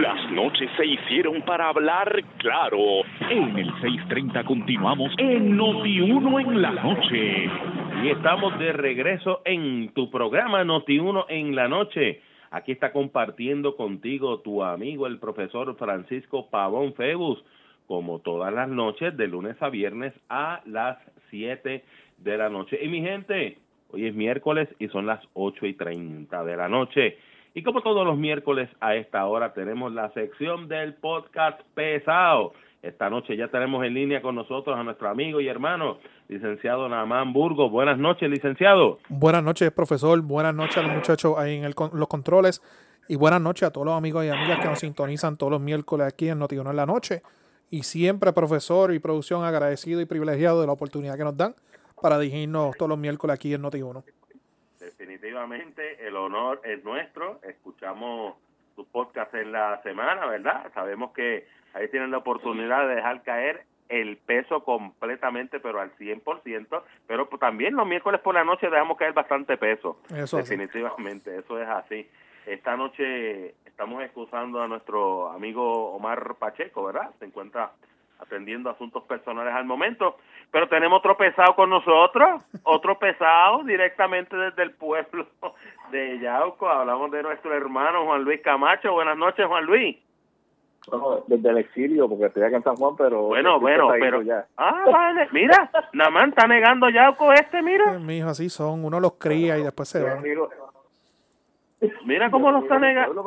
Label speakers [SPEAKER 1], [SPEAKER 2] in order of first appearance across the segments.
[SPEAKER 1] Las noches se hicieron para hablar claro. En el 6:30 continuamos en Noti1 en la noche.
[SPEAKER 2] Y estamos de regreso en tu programa Noti1 en la noche. Aquí está compartiendo contigo tu amigo el profesor Francisco Pavón Febus, como todas las noches, de lunes a viernes a las 7 de la noche. Y mi gente, hoy es miércoles y son las 8 y 30 de la noche. Y como todos los miércoles a esta hora tenemos la sección del podcast pesado. Esta noche ya tenemos en línea con nosotros a nuestro amigo y hermano, licenciado Namán Burgos. Buenas noches, licenciado.
[SPEAKER 3] Buenas noches, profesor. Buenas noches a los muchachos ahí en el, los controles. Y buenas noches a todos los amigos y amigas que nos sintonizan todos los miércoles aquí en Notiuno en la noche. Y siempre, profesor y producción, agradecido y privilegiado de la oportunidad que nos dan para dirigirnos todos los miércoles aquí en Noti1.
[SPEAKER 2] Definitivamente el honor es nuestro. Escuchamos tu podcast en la semana, ¿verdad? Sabemos que ahí tienen la oportunidad de dejar caer el peso completamente, pero al 100%, pero también los miércoles por la noche dejamos caer bastante peso.
[SPEAKER 3] Eso
[SPEAKER 2] Definitivamente, eso es así. Esta noche estamos excusando a nuestro amigo Omar Pacheco, ¿verdad? Se encuentra atendiendo asuntos personales al momento, pero tenemos otro pesado con nosotros, otro pesado directamente desde el pueblo de Yauco. Hablamos de nuestro hermano Juan Luis Camacho. Buenas noches, Juan Luis.
[SPEAKER 4] desde el exilio, porque estoy acá en San Juan, pero...
[SPEAKER 2] Bueno, bueno, pero... Ya. Ah, vale, mira, Namán está negando Yauco este, mira.
[SPEAKER 3] Mi hijo, así son, uno los cría y después se va.
[SPEAKER 2] Mira cómo lo está negando.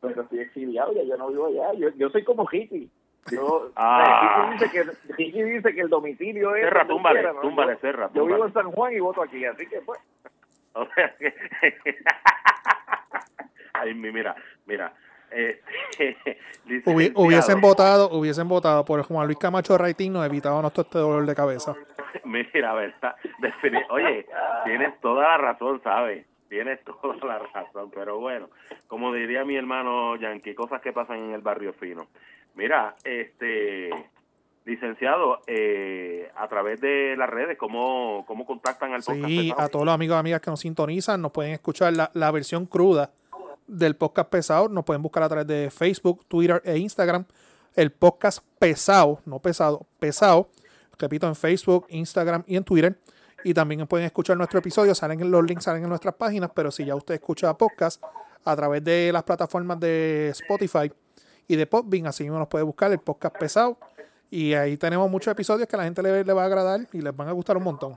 [SPEAKER 4] Pero estoy, exiliado, ya yo no vivo allá, yo, yo soy como hippie. Yo, ah. dice que, dice que el domicilio es.
[SPEAKER 2] Cerra, túmbale, túmbale, cerra.
[SPEAKER 4] Yo vivo en San Juan y voto aquí, así que pues.
[SPEAKER 2] O sea que. Ay, mira, mira. Eh,
[SPEAKER 3] hubiesen votado hubiesen votado por Juan Luis Camacho Raitín nos evitábamos todo este dolor de cabeza
[SPEAKER 2] mira verdad oye tienes toda la razón sabes tienes toda la razón pero bueno como diría mi hermano Yankee cosas que pasan en el barrio fino Mira, este licenciado, eh, a través de las redes, ¿cómo, cómo contactan al podcast?
[SPEAKER 3] Sí, a todos los amigos y amigas que nos sintonizan, nos pueden escuchar la, la versión cruda del podcast pesado, nos pueden buscar a través de Facebook, Twitter e Instagram. El podcast pesado, no pesado, pesado, repito, en Facebook, Instagram y en Twitter. Y también pueden escuchar nuestro episodio, salen los links, salen en nuestras páginas, pero si ya usted escucha podcast a través de las plataformas de Spotify, y de Podbean. Así mismo nos puede buscar el podcast pesado. Y ahí tenemos muchos episodios que a la gente le, va a agradar y les van a gustar un montón.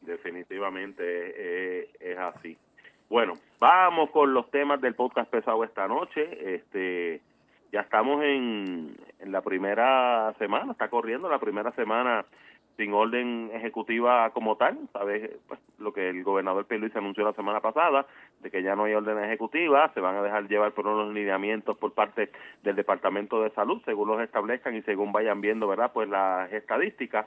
[SPEAKER 2] Definitivamente eh, es así. Bueno, vamos con los temas del podcast pesado esta noche. Este, ya estamos en, en la primera semana, está corriendo la primera semana sin orden ejecutiva como tal, sabes pues, lo que el gobernador se anunció la semana pasada, de que ya no hay orden ejecutiva, se van a dejar llevar por unos lineamientos por parte del Departamento de Salud, según los establezcan y según vayan viendo, ¿verdad? Pues las estadísticas.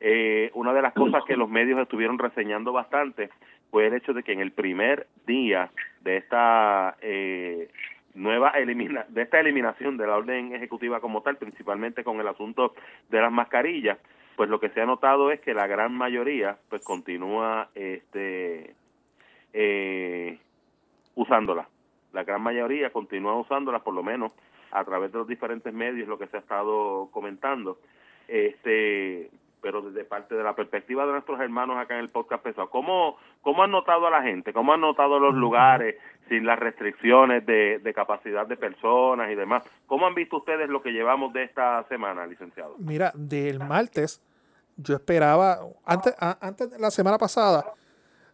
[SPEAKER 2] Eh, una de las cosas que los medios estuvieron reseñando bastante fue el hecho de que en el primer día de esta eh, nueva elimina de esta eliminación de la orden ejecutiva como tal, principalmente con el asunto de las mascarillas, pues lo que se ha notado es que la gran mayoría pues continúa este eh, usándola. La gran mayoría continúa usándola por lo menos a través de los diferentes medios lo que se ha estado comentando. Este pero desde parte de la perspectiva de nuestros hermanos acá en el podcast pesado, ¿cómo, cómo han notado a la gente? ¿Cómo han notado los lugares sin las restricciones de, de capacidad de personas y demás? ¿Cómo han visto ustedes lo que llevamos de esta semana, licenciado?
[SPEAKER 3] Mira, del martes yo esperaba, antes, antes de la semana pasada,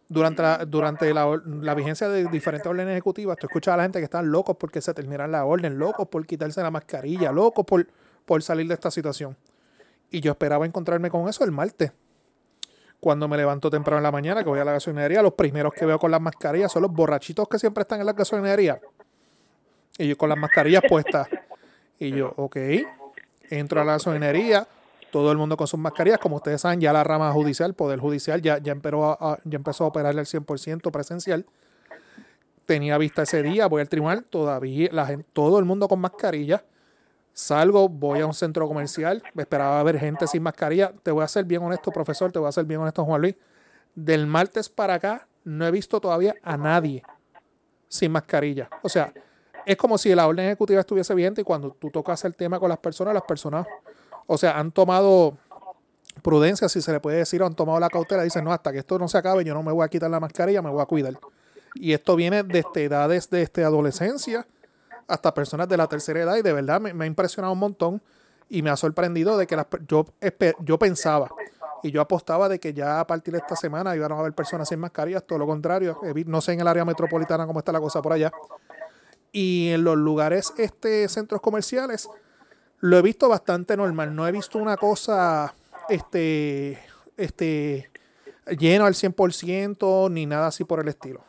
[SPEAKER 3] durante la, durante la, la, vigencia de diferentes órdenes ejecutivas, tú escuchas a la gente que están locos porque se termina la orden, locos por quitarse la mascarilla, locos por, por salir de esta situación. Y yo esperaba encontrarme con eso el martes. Cuando me levanto temprano en la mañana, que voy a la gasolinería, los primeros que veo con las mascarillas son los borrachitos que siempre están en la gasolinería. Y yo con las mascarillas puestas. Y yo, ok, entro a la gasolinería, todo el mundo con sus mascarillas. Como ustedes saben, ya la rama judicial, el Poder Judicial, ya, ya, empezó, a, ya empezó a operar el 100% presencial. Tenía vista ese día, voy al tribunal, todavía la gente, todo el mundo con mascarilla. Salgo, voy a un centro comercial, me esperaba ver gente sin mascarilla. Te voy a ser bien honesto, profesor, te voy a ser bien honesto, Juan Luis. Del martes para acá no he visto todavía a nadie sin mascarilla. O sea, es como si la orden ejecutiva estuviese vigente y cuando tú tocas el tema con las personas, las personas, o sea, han tomado prudencia, si se le puede decir, o han tomado la cautela, dicen, no, hasta que esto no se acabe, yo no me voy a quitar la mascarilla, me voy a cuidar. Y esto viene desde edades de este, adolescencia hasta personas de la tercera edad y de verdad me, ha impresionado un montón y me ha sorprendido de que las, yo, yo pensaba y yo apostaba de que ya a partir de esta semana iban a haber personas sin mascarillas, todo lo contrario, no sé en el área metropolitana cómo está la cosa por allá. Y en los lugares, este, centros comerciales, lo he visto bastante normal, no he visto una cosa, este, este, lleno al 100% ni nada así por el estilo.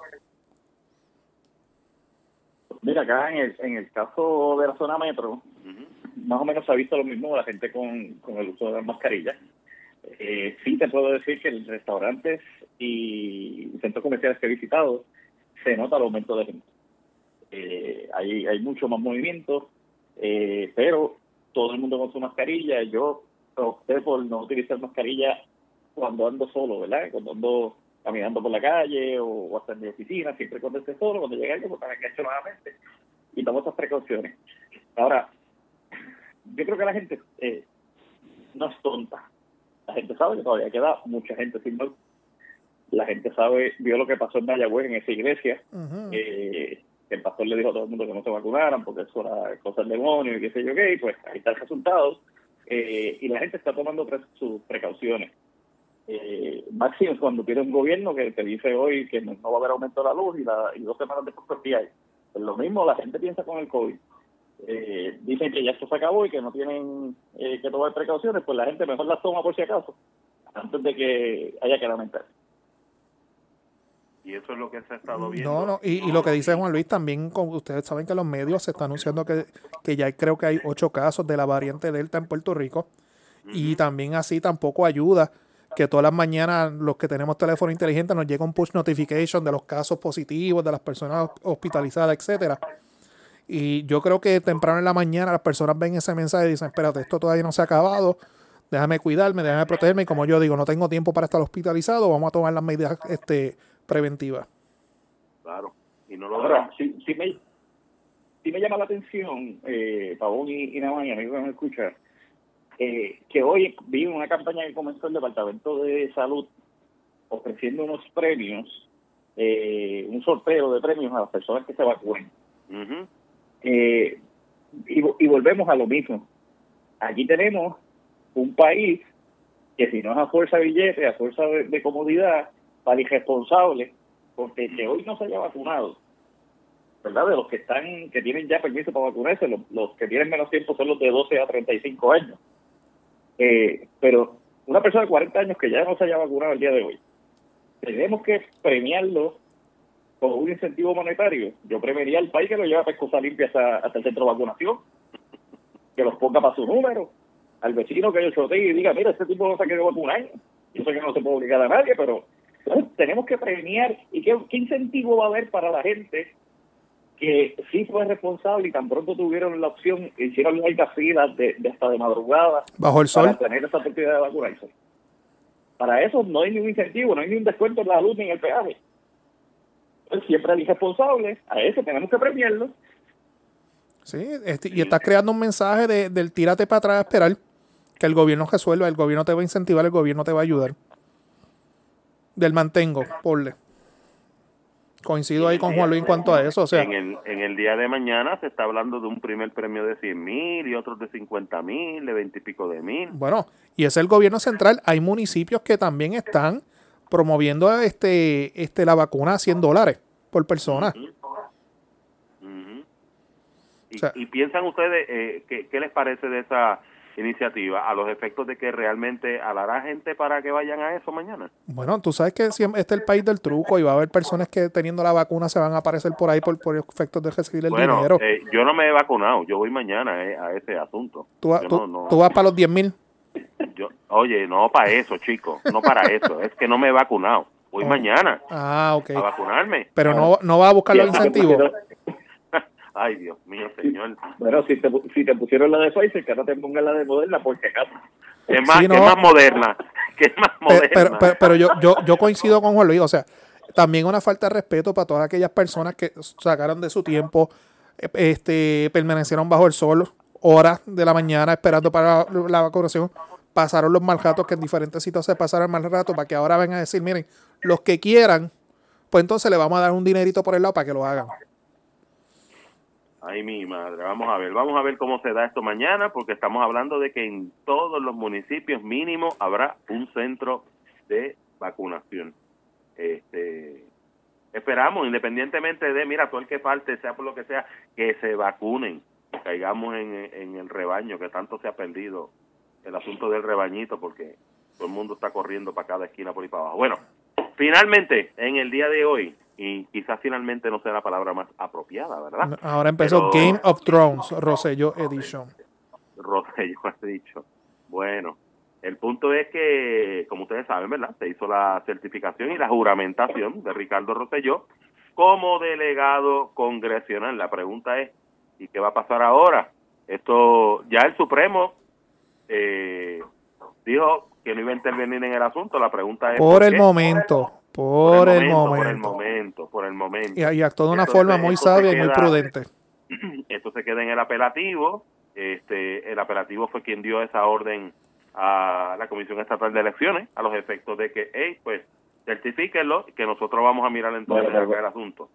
[SPEAKER 4] Mira, acá en el, en el caso de la zona metro, más o menos se ha visto lo mismo la gente con, el uso de las mascarillas. Eh, sí te puedo decir que en restaurantes y centros comerciales que he visitado se nota el aumento de gente. Eh, hay, hay mucho más movimiento, eh, pero todo el mundo con su mascarilla. Yo opté por no utilizar mascarilla cuando ando solo, ¿verdad? Cuando ando caminando por la calle o, hasta en mi oficina, siempre cuando esté solo, cuando llegue alguien, pues para que nuevamente y tomo esas precauciones. Ahora, yo creo que la gente eh, no es tonta. La gente sabe que todavía queda mucha gente sin mal. La gente sabe, vio lo que pasó en Mayagüez, en esa iglesia, eh, que el pastor le dijo a todo el mundo que no se vacunaran porque eso era cosa del demonio y qué sé yo qué, y pues ahí está el resultado. Eh, y la gente está tomando sus precauciones eh, máximo cuando tiene un gobierno que te dice hoy que no, va a haber aumento de la luz y, la, y dos semanas después pues hay. Pues lo mismo la gente piensa con el COVID. Eh, dicen que ya esto se acabó y que no tienen eh, que tomar precauciones, pues la gente mejor las toma por si acaso, antes de que haya que lamentar.
[SPEAKER 2] Y eso es lo que se ha estado viendo.
[SPEAKER 3] No, no, y, lo que dice Juan Luis también, ustedes saben que los medios se están anunciando que, que ya creo que hay ocho casos de la variante Delta en Puerto Rico. Y también así tampoco ayuda que todas las mañanas los que tenemos teléfono inteligente nos llega un push notification de los casos positivos, de las personas hospitalizadas, etcétera. Y yo creo que temprano en la mañana las personas ven ese mensaje y dicen, espérate, esto todavía no se ha acabado, déjame cuidarme, déjame protegerme, y como yo digo, no tengo tiempo para estar hospitalizado, vamos a tomar las medidas este, preventivas.
[SPEAKER 2] Claro,
[SPEAKER 4] y no lo Ahora, sí, me, me llama la atención, eh, Pavón y, y amigos que me escuchan, eh, que hoy vi una campaña que comenzó el Departamento de Salud ofreciendo unos premios, eh, un sorteo de premios a las personas que se vacunen. Eh, y, volvemos a lo mismo. Aquí tenemos un país que si no es a fuerza de billete, a fuerza de, comodidad, para irresponsable, porque que hoy no se haya vacunado, ¿verdad? De los que están, que tienen ya permiso para vacunarse, los, los que tienen menos tiempo son los de 12 a 35 años. Eh, pero una persona de 40 años que ya no se haya vacunado el día de hoy, tenemos que premiarlo con un incentivo monetario. Yo premiaría al país que lo lleve a pescosa limpia hasta, el centro de vacunación, que los ponga para su número, al vecino que yo sortee y diga, mira, este tipo no se quedó vacunar. Yo sé que no se puede obligar a nadie, pero tenemos que premiar. ¿Y qué, qué incentivo va a haber para la gente que sí fue responsable y tan pronto tuvieron la opción, hicieron largas filas de, hasta de madrugada
[SPEAKER 3] bajo el sol
[SPEAKER 4] para tener esa oportunidad de vacunarse. Para eso no hay ningún incentivo, no hay ningún descuento en la luz ni en el peaje. siempre el irresponsable, a ese tenemos que premiarlo.
[SPEAKER 3] Sí, este, y estás creando un mensaje de, del tírate para atrás a esperar que el gobierno resuelva, el gobierno te va a incentivar, el gobierno te va a ayudar. Del mantengo, porle. Coincido ahí con Juan Luis en cuanto a eso. O sea,
[SPEAKER 2] en el, en el día de mañana se está hablando de un primer premio de 100 mil y otros de 50 mil, de 20 y pico de mil.
[SPEAKER 3] Bueno, y es el gobierno central. Hay municipios que también están promoviendo este, este la vacuna a 100 dólares por persona.
[SPEAKER 2] y, piensan ustedes, eh, ¿qué, ¿qué les parece de esa iniciativa a los efectos de que realmente alará gente para que vayan a eso mañana?
[SPEAKER 3] Bueno, tú sabes que este es el país del truco y va a haber personas que teniendo la vacuna se van a aparecer por ahí por, por efectos de recibir el dinero.
[SPEAKER 2] Eh, yo no me he vacunado, yo voy mañana eh, a ese asunto.
[SPEAKER 3] ¿Tú, vas para los 10 mil?
[SPEAKER 2] Oye, no para eso, chico, no para eso, es que no me he vacunado. Voy oh. mañana
[SPEAKER 3] ah, okay.
[SPEAKER 2] a vacunarme.
[SPEAKER 3] Pero no, no va a buscar los incentivos.
[SPEAKER 2] Ay, Dios mío, señor.
[SPEAKER 4] Bueno, si te, si te pusieron la de Pfizer, que ahora te pongan la de Moderna, porque acaso.
[SPEAKER 2] Es más, moderna. Que es más moderna.
[SPEAKER 3] Pero, pero, yo, yo, yo coincido con Juan Luis, o sea, también una falta de respeto para todas aquellas personas que sacaron de su tiempo este, permanecieron bajo el sol horas de la mañana esperando para la vacunación. Pasaron los mal ratos que en diferentes sitios se pasaron mal rato para que ahora vengan a decir, miren, los que quieran, pues entonces le vamos a dar un dinerito por el lado para que lo hagan.
[SPEAKER 2] Ay, mi madre, vamos a ver, vamos a ver cómo se da esto mañana, porque estamos hablando de que en todos los municipios mínimo habrá un centro de vacunación. Este, esperamos, independientemente de, mira, todo el que falte, sea por lo que sea, que se vacunen, caigamos en, en el rebaño, que tanto se ha perdido el asunto del rebañito, porque todo el mundo está corriendo para cada esquina por ahí para abajo. Bueno, finalmente, en el día de hoy, y quizás finalmente no sea la palabra más apropiada, ¿verdad?
[SPEAKER 3] Ahora empezó Game of Thrones, Rosselló Edition.
[SPEAKER 2] Rosselló dicho. Bueno, el punto es que, como ustedes saben, ¿verdad? Se hizo la certificación y la juramentación de Ricardo Rosselló como delegado congresional. La pregunta es, ¿y qué va a pasar ahora? Esto, ya el Supremo eh, dijo que no iba a intervenir en el asunto. La pregunta es...
[SPEAKER 3] Por, el momento, por, el, momento,
[SPEAKER 2] Por el momento, por el momento.
[SPEAKER 3] Y, y actuó de una forma muy sabia y muy prudente.
[SPEAKER 2] Esto se queda en el apelativo. Este, el apelativo fue quien dio esa orden a la Comisión Estatal de Elecciones a los efectos de que, hey, pues, certifíquenlo, que nosotros vamos a mirar entonces bueno, el asunto.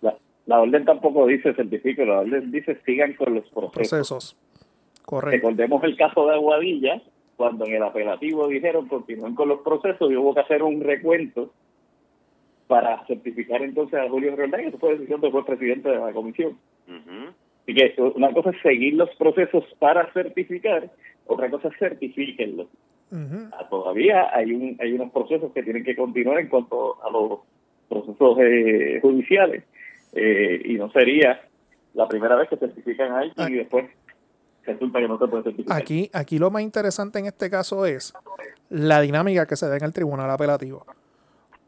[SPEAKER 4] La, la, orden tampoco dice certifíquenlo, la orden dice sigan con los procesos.
[SPEAKER 3] procesos. Correcto.
[SPEAKER 4] Recordemos el caso de Aguadilla, cuando en el apelativo dijeron continúen con los procesos y hubo que hacer un recuento para certificar entonces a Julio Roldán, eso fue decisión del presidente de la comisión. Uh -huh. Así que una cosa es seguir los procesos para certificar, otra cosa es certifíquenlos. Uh -huh. Todavía hay un hay unos procesos que tienen que continuar en cuanto a los procesos eh, judiciales eh, y no sería la primera vez que certifican a alguien y después resulta que no se puede certificar.
[SPEAKER 3] Aquí, aquí lo más interesante en este caso es la dinámica que se da en el tribunal apelativo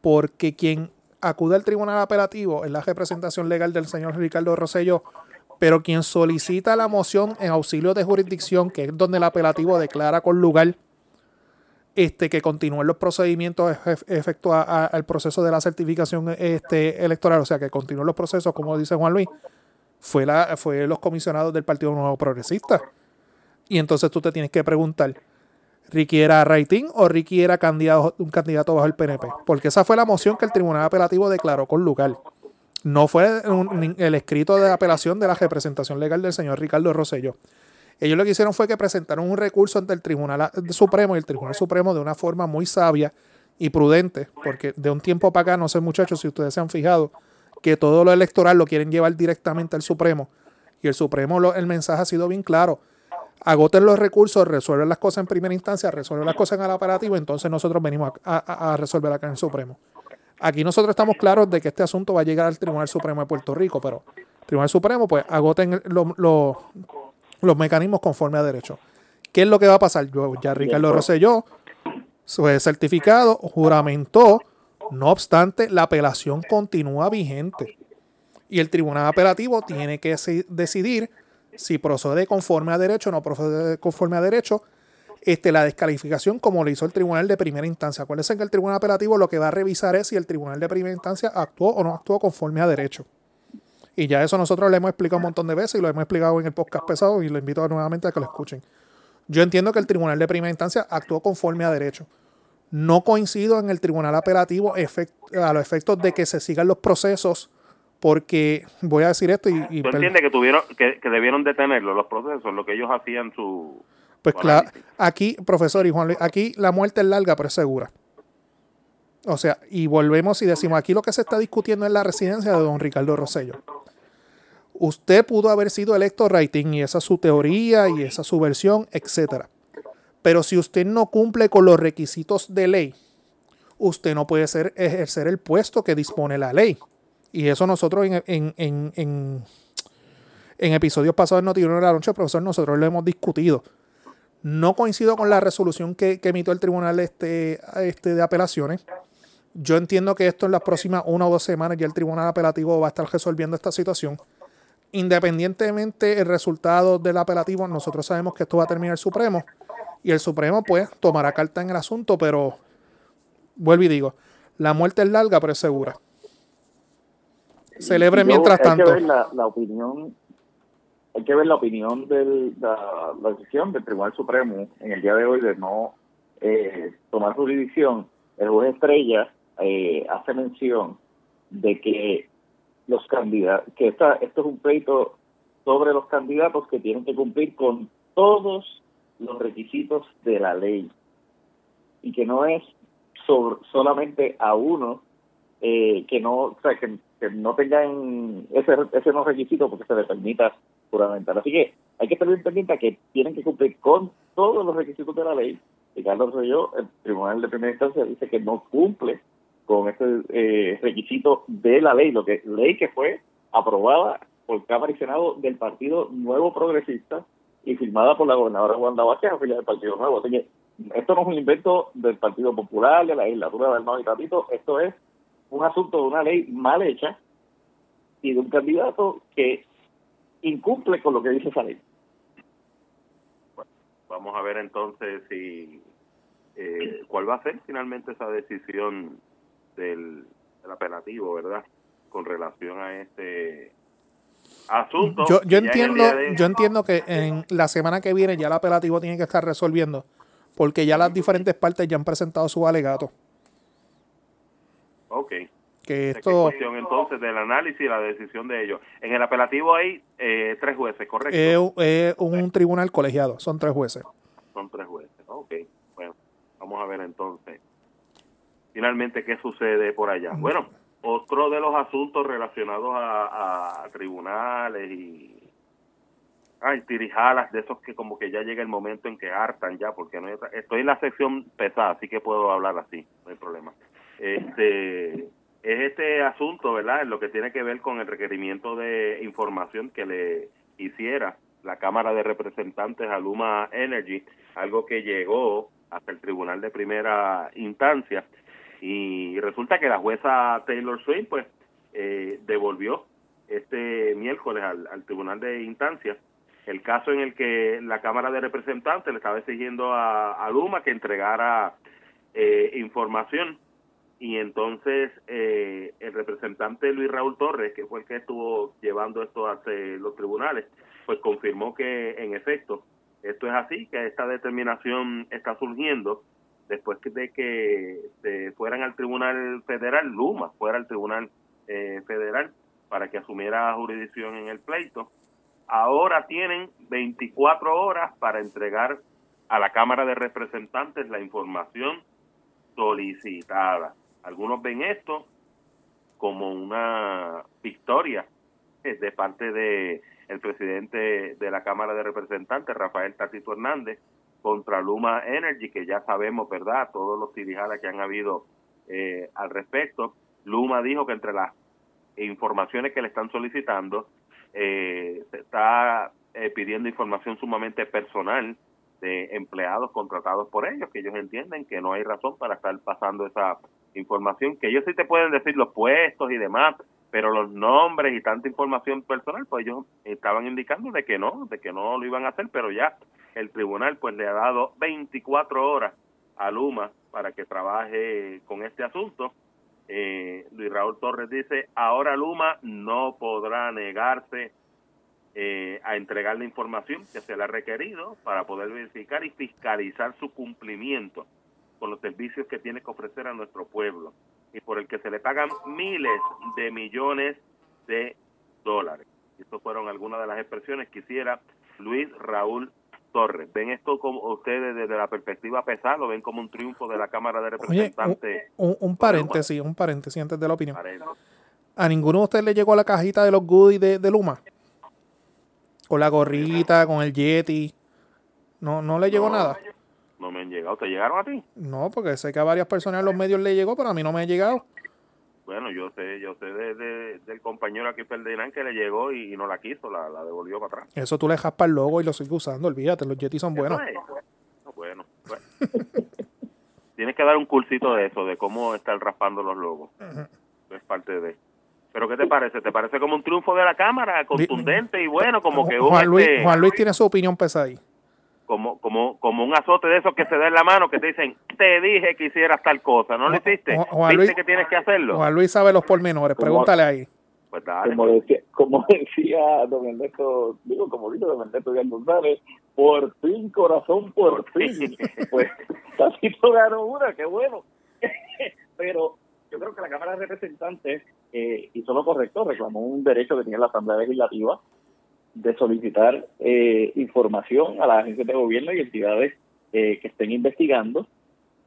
[SPEAKER 3] porque quien acude al tribunal apelativo es la representación legal del señor Ricardo Rosello, pero quien solicita la moción en auxilio de jurisdicción, que es donde el apelativo declara con lugar este, que continúen los procedimientos efecto al proceso de la certificación este, electoral, o sea, que continúen los procesos, como dice Juan Luis, fue, la, fue los comisionados del Partido Nuevo Progresista. Y entonces tú te tienes que preguntar, Ricky era rating o Ricky era candidato, un candidato bajo el PNP. Porque esa fue la moción que el Tribunal Apelativo declaró con lugar. No fue el escrito de apelación de la representación legal del señor Ricardo Rosselló. Ellos lo que hicieron fue que presentaron un recurso ante el Tribunal Supremo y el Tribunal Supremo de una forma muy sabia y prudente, porque de un tiempo para acá, no sé muchachos si ustedes se han fijado, que todo lo electoral lo quieren llevar directamente al Supremo. Y el Supremo, lo, el mensaje ha sido bien claro agoten los recursos, resuelven las cosas en primera instancia, resuelven las cosas en el apelativo, entonces nosotros venimos a, a, resolver acá en el Supremo. Aquí nosotros estamos claros de que este asunto va a llegar al Tribunal Supremo de Puerto Rico, pero Tribunal Supremo, pues agoten lo, lo, los mecanismos conforme a derecho. ¿Qué es lo que va a pasar? Yo, ya Ricardo Rosselló fue certificado, juramentó, no obstante, la apelación continúa vigente. Y el Tribunal Apelativo tiene que decidir si procede conforme a derecho o no procede conforme a derecho, este, la descalificación como lo hizo el tribunal de primera instancia. Acuérdense que el tribunal apelativo lo que va a revisar es si el tribunal de primera instancia actuó o no actuó conforme a derecho. Y ya eso nosotros lo hemos explicado un montón de veces y lo hemos explicado en el podcast pesado y lo invito nuevamente a que lo escuchen. Yo entiendo que el tribunal de primera instancia actuó conforme a derecho. No coincido en el tribunal apelativo a los efectos de que se sigan los procesos porque voy a decir esto y... y
[SPEAKER 2] ¿Tú entiendes que, tuvieron, que, que, debieron detenerlo los procesos, lo que ellos hacían su...
[SPEAKER 3] Pues claro, aquí, profesor y Juan Luis, aquí la muerte es larga pero es segura. O sea, y volvemos y decimos, aquí lo que se está discutiendo es la residencia de don Ricardo Rosello. Usted pudo haber sido electo rating y esa es su teoría y esa es su versión, etcétera. Pero si usted no cumple con los requisitos de ley, usted no puede ser, ejercer el puesto que dispone la ley. Y eso nosotros en, en, en, en, episodios pasados en Noticiero de la Noche, profesor, nosotros lo hemos discutido. No coincido con la resolución que, emitió el tribunal este, este de apelaciones. Yo entiendo que esto en las próximas una o dos semanas ya el tribunal apelativo va a estar resolviendo esta situación. Independientemente del resultado del apelativo, nosotros sabemos que esto va a terminar el Supremo. Y el Supremo, pues, tomará carta en el asunto, pero vuelvo y digo, la muerte es larga, pero es segura celebre
[SPEAKER 4] Yo,
[SPEAKER 3] mientras
[SPEAKER 4] hay
[SPEAKER 3] tanto.
[SPEAKER 4] Que ver la, la, opinión hay que ver la opinión de la, decisión del Tribunal Supremo en el día de hoy de no eh, tomar jurisdicción. El juez Estrella eh, hace mención de que los candidatos, que esta, esto es un pleito sobre los candidatos que tienen que cumplir con todos los requisitos de la ley y que no es sobre, solamente a uno eh, que no o sea, que, no tengan ese, ese no requisito porque se le permita juramentar. Así que hay que tener pendiente que tienen que cumplir con todos los requisitos de la ley. Y Carlos Royo, el Tribunal de Primera Instancia, dice que no cumple con ese eh, requisito de la ley, lo que ley que fue aprobada por Cámara y Senado del Partido Nuevo Progresista y firmada por la gobernadora Wanda Vázquez, afiliada del Partido Nuevo. Así que esto no es un invento del Partido Popular, de la legislatura del Nuevo y esto es un asunto de una ley mal hecha y de un candidato que incumple con lo que dice esa ley.
[SPEAKER 2] vamos a ver entonces si eh, cuál va a ser finalmente esa decisión del, apelativo, ¿verdad? Con relación a este asunto.
[SPEAKER 3] Yo, yo entiendo, yo entiendo que en la semana que viene ya el apelativo tiene que estar resolviendo, porque ya las diferentes partes ya han presentado su alegato.
[SPEAKER 2] Ok.
[SPEAKER 3] Que esto...
[SPEAKER 2] cuestión entonces del análisis y la decisión de ellos. En el apelativo hay eh, tres jueces, ¿correcto?
[SPEAKER 3] Es un tribunal colegiado, son tres jueces.
[SPEAKER 2] Son tres jueces, ok. Bueno, vamos a ver entonces finalmente qué sucede por allá. Bueno, otro de los asuntos relacionados a, tribunales y ay, tirijalas de esos que como que ya llega el momento en que hartan ya, porque no estoy en la sección pesada, así que puedo hablar así, no hay problema. Este es este asunto, ¿verdad? En lo que tiene que ver con el requerimiento de información que le hiciera la Cámara de Representantes a Luma Energy, algo que llegó hasta el Tribunal de Primera Instancia y resulta que la jueza Taylor Swain pues eh, devolvió este miércoles al, Tribunal de Instancia el caso en el que la Cámara de Representantes le estaba exigiendo a, Luma que entregara eh, información y entonces eh, el representante Luis Raúl Torres, que fue el que estuvo llevando esto a los tribunales, pues confirmó que en efecto esto es así, que esta determinación está surgiendo después de que se fueran al Tribunal Federal, Luma fuera al Tribunal eh, Federal para que asumiera jurisdicción en el pleito. Ahora tienen 24 horas para entregar a la Cámara de Representantes la información solicitada. Algunos ven esto como una victoria eh, de parte de el presidente de la Cámara de Representantes, Rafael Tatito Hernández, contra Luma Energy, que ya sabemos, ¿verdad?, todos los tirijadas que han habido eh, al respecto. Luma dijo que entre las informaciones que le están solicitando, eh, se está eh, pidiendo información sumamente personal de empleados contratados por ellos, que ellos entienden que no hay razón para estar pasando esa información, que ellos sí te pueden decir los puestos y demás, pero los nombres y tanta información personal, pues ellos estaban indicando de que no, de que no lo iban a hacer, pero ya el tribunal pues le ha dado 24 horas a Luma para que trabaje con este asunto. Eh, Luis Raúl Torres dice, ahora Luma no podrá negarse eh, a entregar la información que se le ha requerido para poder verificar y fiscalizar su cumplimiento con los servicios que tiene que ofrecer a nuestro pueblo y por el que se le pagan miles de millones de dólares. Estas fueron algunas de las expresiones que hiciera Luis Raúl Torres. ¿Ven esto como ustedes desde la perspectiva pesada? ¿Lo ven como un triunfo de la Cámara de Representantes?
[SPEAKER 3] un, paréntesis, un paréntesis antes de la opinión. ¿A ninguno de ustedes le llegó la cajita de los goodies de, Luma? Con la gorrita, con el Yeti. ¿No, no le llegó nada?
[SPEAKER 2] No me han llegado. ¿Te llegaron a ti?
[SPEAKER 3] No, porque sé que a varias personas en los medios le llegó, pero a mí no me ha llegado.
[SPEAKER 2] Bueno, yo sé, yo sé de, del compañero aquí Ferdinand que le llegó y, no la quiso, la, devolvió para atrás.
[SPEAKER 3] Eso tú le jaspas el logo y lo sigues usando, olvídate, los Yeti son buenos.
[SPEAKER 2] bueno, bueno. Tienes que dar un cursito de eso, de cómo estar raspando los logos. Es parte de... ¿Pero qué te parece? ¿Te parece como un triunfo de la Cámara, contundente y bueno, como que...
[SPEAKER 3] Juan, Luis, este Juan Luis tiene su opinión pesada ahí
[SPEAKER 2] como como como un azote de esos que se da en la mano que te dicen te dije que hicieras tal cosa no lo hiciste Juan Luis, que tienes que hacerlo
[SPEAKER 3] Juan Luis sabe los pormenores pregúntale ahí
[SPEAKER 2] Pues dale,
[SPEAKER 4] como
[SPEAKER 2] pues.
[SPEAKER 4] decía, como decía don Ernesto, digo, como dijo don Ernesto Díaz González, por fin, corazón, por fin. pues Tacito ganó una, qué bueno. Pero yo creo que la Cámara de Representantes eh, hizo lo correcto, reclamó un derecho que tiene la Asamblea Legislativa de solicitar eh, información a las agencias de gobierno y entidades eh, que estén investigando.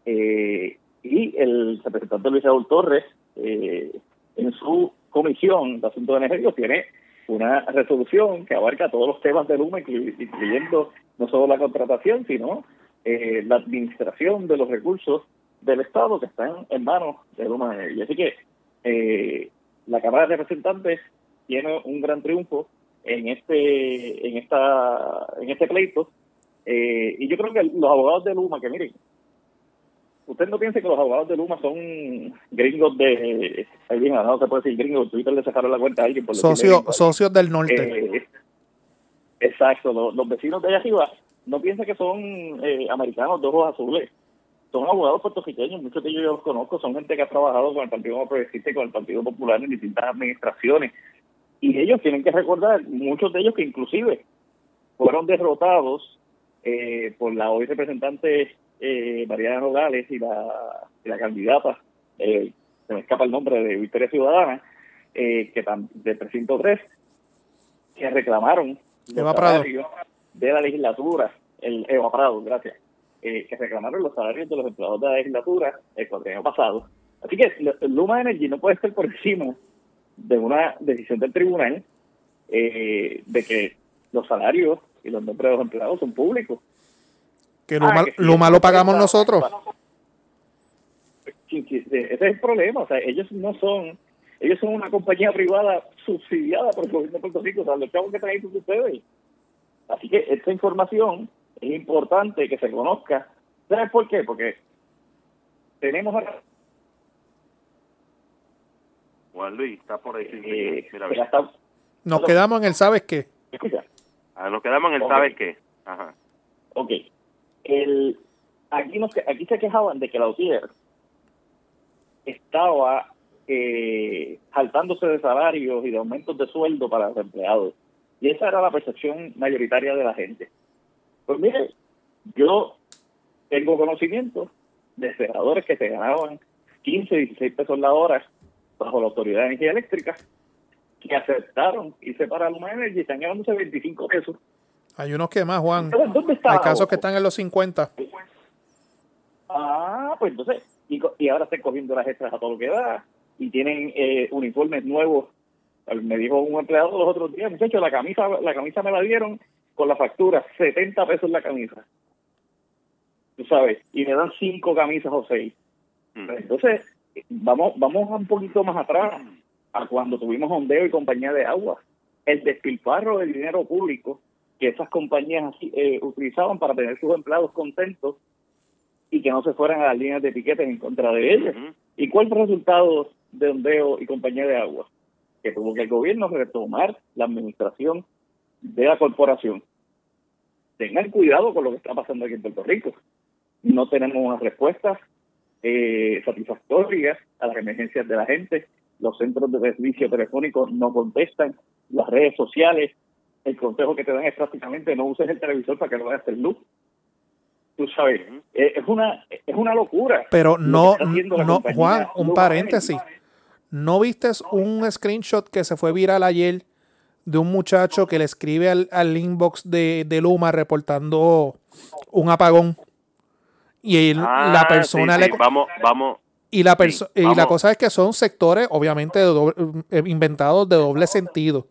[SPEAKER 4] Eh, y el representante Luis Raúl Torres, eh, en su comisión de asuntos energéticos, tiene una resolución que abarca todos los temas de Luma, inclu- incluyendo no solo la contratación, sino eh, la administración de los recursos del Estado que están en manos de Luma Energy. Así que eh, la Cámara de Representantes tiene un gran triunfo en este en esta en este pleito eh, y yo creo que los abogados de Luma que miren usted no piense que los abogados de Luma son gringos de ahí bien, no se puede decir gringos Twitter le sacaron la cuenta a alguien por
[SPEAKER 3] Socio- socios del norte.
[SPEAKER 4] Eh, exacto, los, los vecinos de allá arriba no piensen que son eh, americanos de ojos azules. Son abogados puertorriqueños, muchos de ellos yo los conozco, son gente que ha trabajado con el Partido Progresista y con el Partido Popular en distintas administraciones. Y ellos tienen que recordar, muchos de ellos que inclusive fueron derrotados eh, por la hoy representante eh, Mariana Nogales y la, y la candidata, eh, se me escapa el nombre, de Victoria Ciudadana, eh, que del precinto 3, que reclamaron
[SPEAKER 3] Eva Prado.
[SPEAKER 4] de la legislatura, el Eva Prado, gracias, eh, que reclamaron los salarios de los empleados de la legislatura el cuatrienio pasado. Así que Luma Energy no puede estar por encima de una decisión del tribunal eh, de que los salarios y los nombres de los empleados son públicos.
[SPEAKER 3] Que
[SPEAKER 4] Ah,
[SPEAKER 3] Luma,
[SPEAKER 4] que
[SPEAKER 3] Luma lo pagamos
[SPEAKER 4] va-
[SPEAKER 3] nosotros.
[SPEAKER 4] sí, Ese es el problema. O sea, ellos no son, ellos son una compañía privada subsidiada por el gobierno de Puerto Rico. O sea, los chavos que de ustedes. Así que esta información es importante que se conozca. ¿Sabes por qué? Porque tenemos ahora,
[SPEAKER 2] Juan Luis, está por ahí.
[SPEAKER 4] eh,
[SPEAKER 2] Mira,
[SPEAKER 4] está-
[SPEAKER 3] Nos quedamos en el ¿sabes qué?
[SPEAKER 4] escucha,
[SPEAKER 2] Ah, nos quedamos en el
[SPEAKER 4] Ok.
[SPEAKER 2] ¿sabes qué? Ajá.
[SPEAKER 4] Ok. El, aquí, nos, aquí se quejaban de que la UTIER estaba eh, saltándose de salarios y de aumentos de sueldo para los empleados. Y esa era la percepción mayoritaria de la gente. Pues mire, yo tengo conocimiento de senadores que se ganaban 15, 16 pesos la hora bajo la Autoridad de Energía Eléctrica que aceptaron irse para Luma Energy y están ganándose 25 pesos.
[SPEAKER 3] Hay unos que más, Juan.
[SPEAKER 4] Entonces, ¿dónde está
[SPEAKER 3] Hay casos que están en los 50.
[SPEAKER 4] Ah, pues entonces, y, y ahora están cogiendo las extras a todo lo que da y tienen eh, uniformes nuevos. Me dijo un empleado los otros días, muchachos, la camisa, la camisa me la dieron con la factura, 70 pesos la camisa. Tú sabes, y me dan cinco camisas o seis.
[SPEAKER 2] Mm.
[SPEAKER 4] Entonces, vamos, vamos un poquito más atrás, a cuando tuvimos Ondeo y compañía de agua. El despilfarro de dinero público que esas compañías eh, utilizaban para tener sus empleados contentos y que no se fueran a las líneas de piquetes en contra de ellos.
[SPEAKER 2] Ujú.
[SPEAKER 4] ¿Y cuál fue el resultado de Ondeo y compañía de agua? Que tuvo que el gobierno retomar la administración de la corporación. Tengan cuidado con lo que está pasando aquí en Puerto Rico. No tenemos unas respuestas eh, satisfactorias a las emergencias de la gente. Los centros de servicio telefónico no contestan. Las redes sociales, el consejo que te dan es prácticamente no uses el televisor para que no veas el luz. Tú sabes, eh, es una es una locura.
[SPEAKER 3] Pero no, no, Juan, un paréntesis. ¿No viste un screenshot que se fue viral ayer de un muchacho que le escribe al, al inbox de, de Luma reportando un apagón? Y él-
[SPEAKER 2] Ah,
[SPEAKER 3] la persona
[SPEAKER 2] sí,
[SPEAKER 3] le,
[SPEAKER 2] sí, Vamos, vamos.
[SPEAKER 3] y la
[SPEAKER 2] sí,
[SPEAKER 3] y la cosa es que son sectores obviamente de doble- eh, inventados de doble sentido.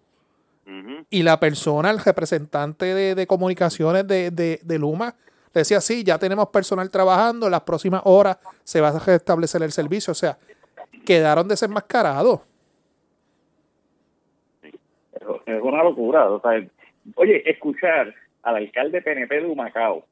[SPEAKER 3] Y la persona, el representante de, de comunicaciones de, de, de Luma, decía, sí, ya tenemos personal trabajando, en las próximas horas se va a restablecer el servicio. O sea, quedaron desenmascarados.
[SPEAKER 4] Es una locura. O sea, oye, escuchar al alcalde PNP de Humacao,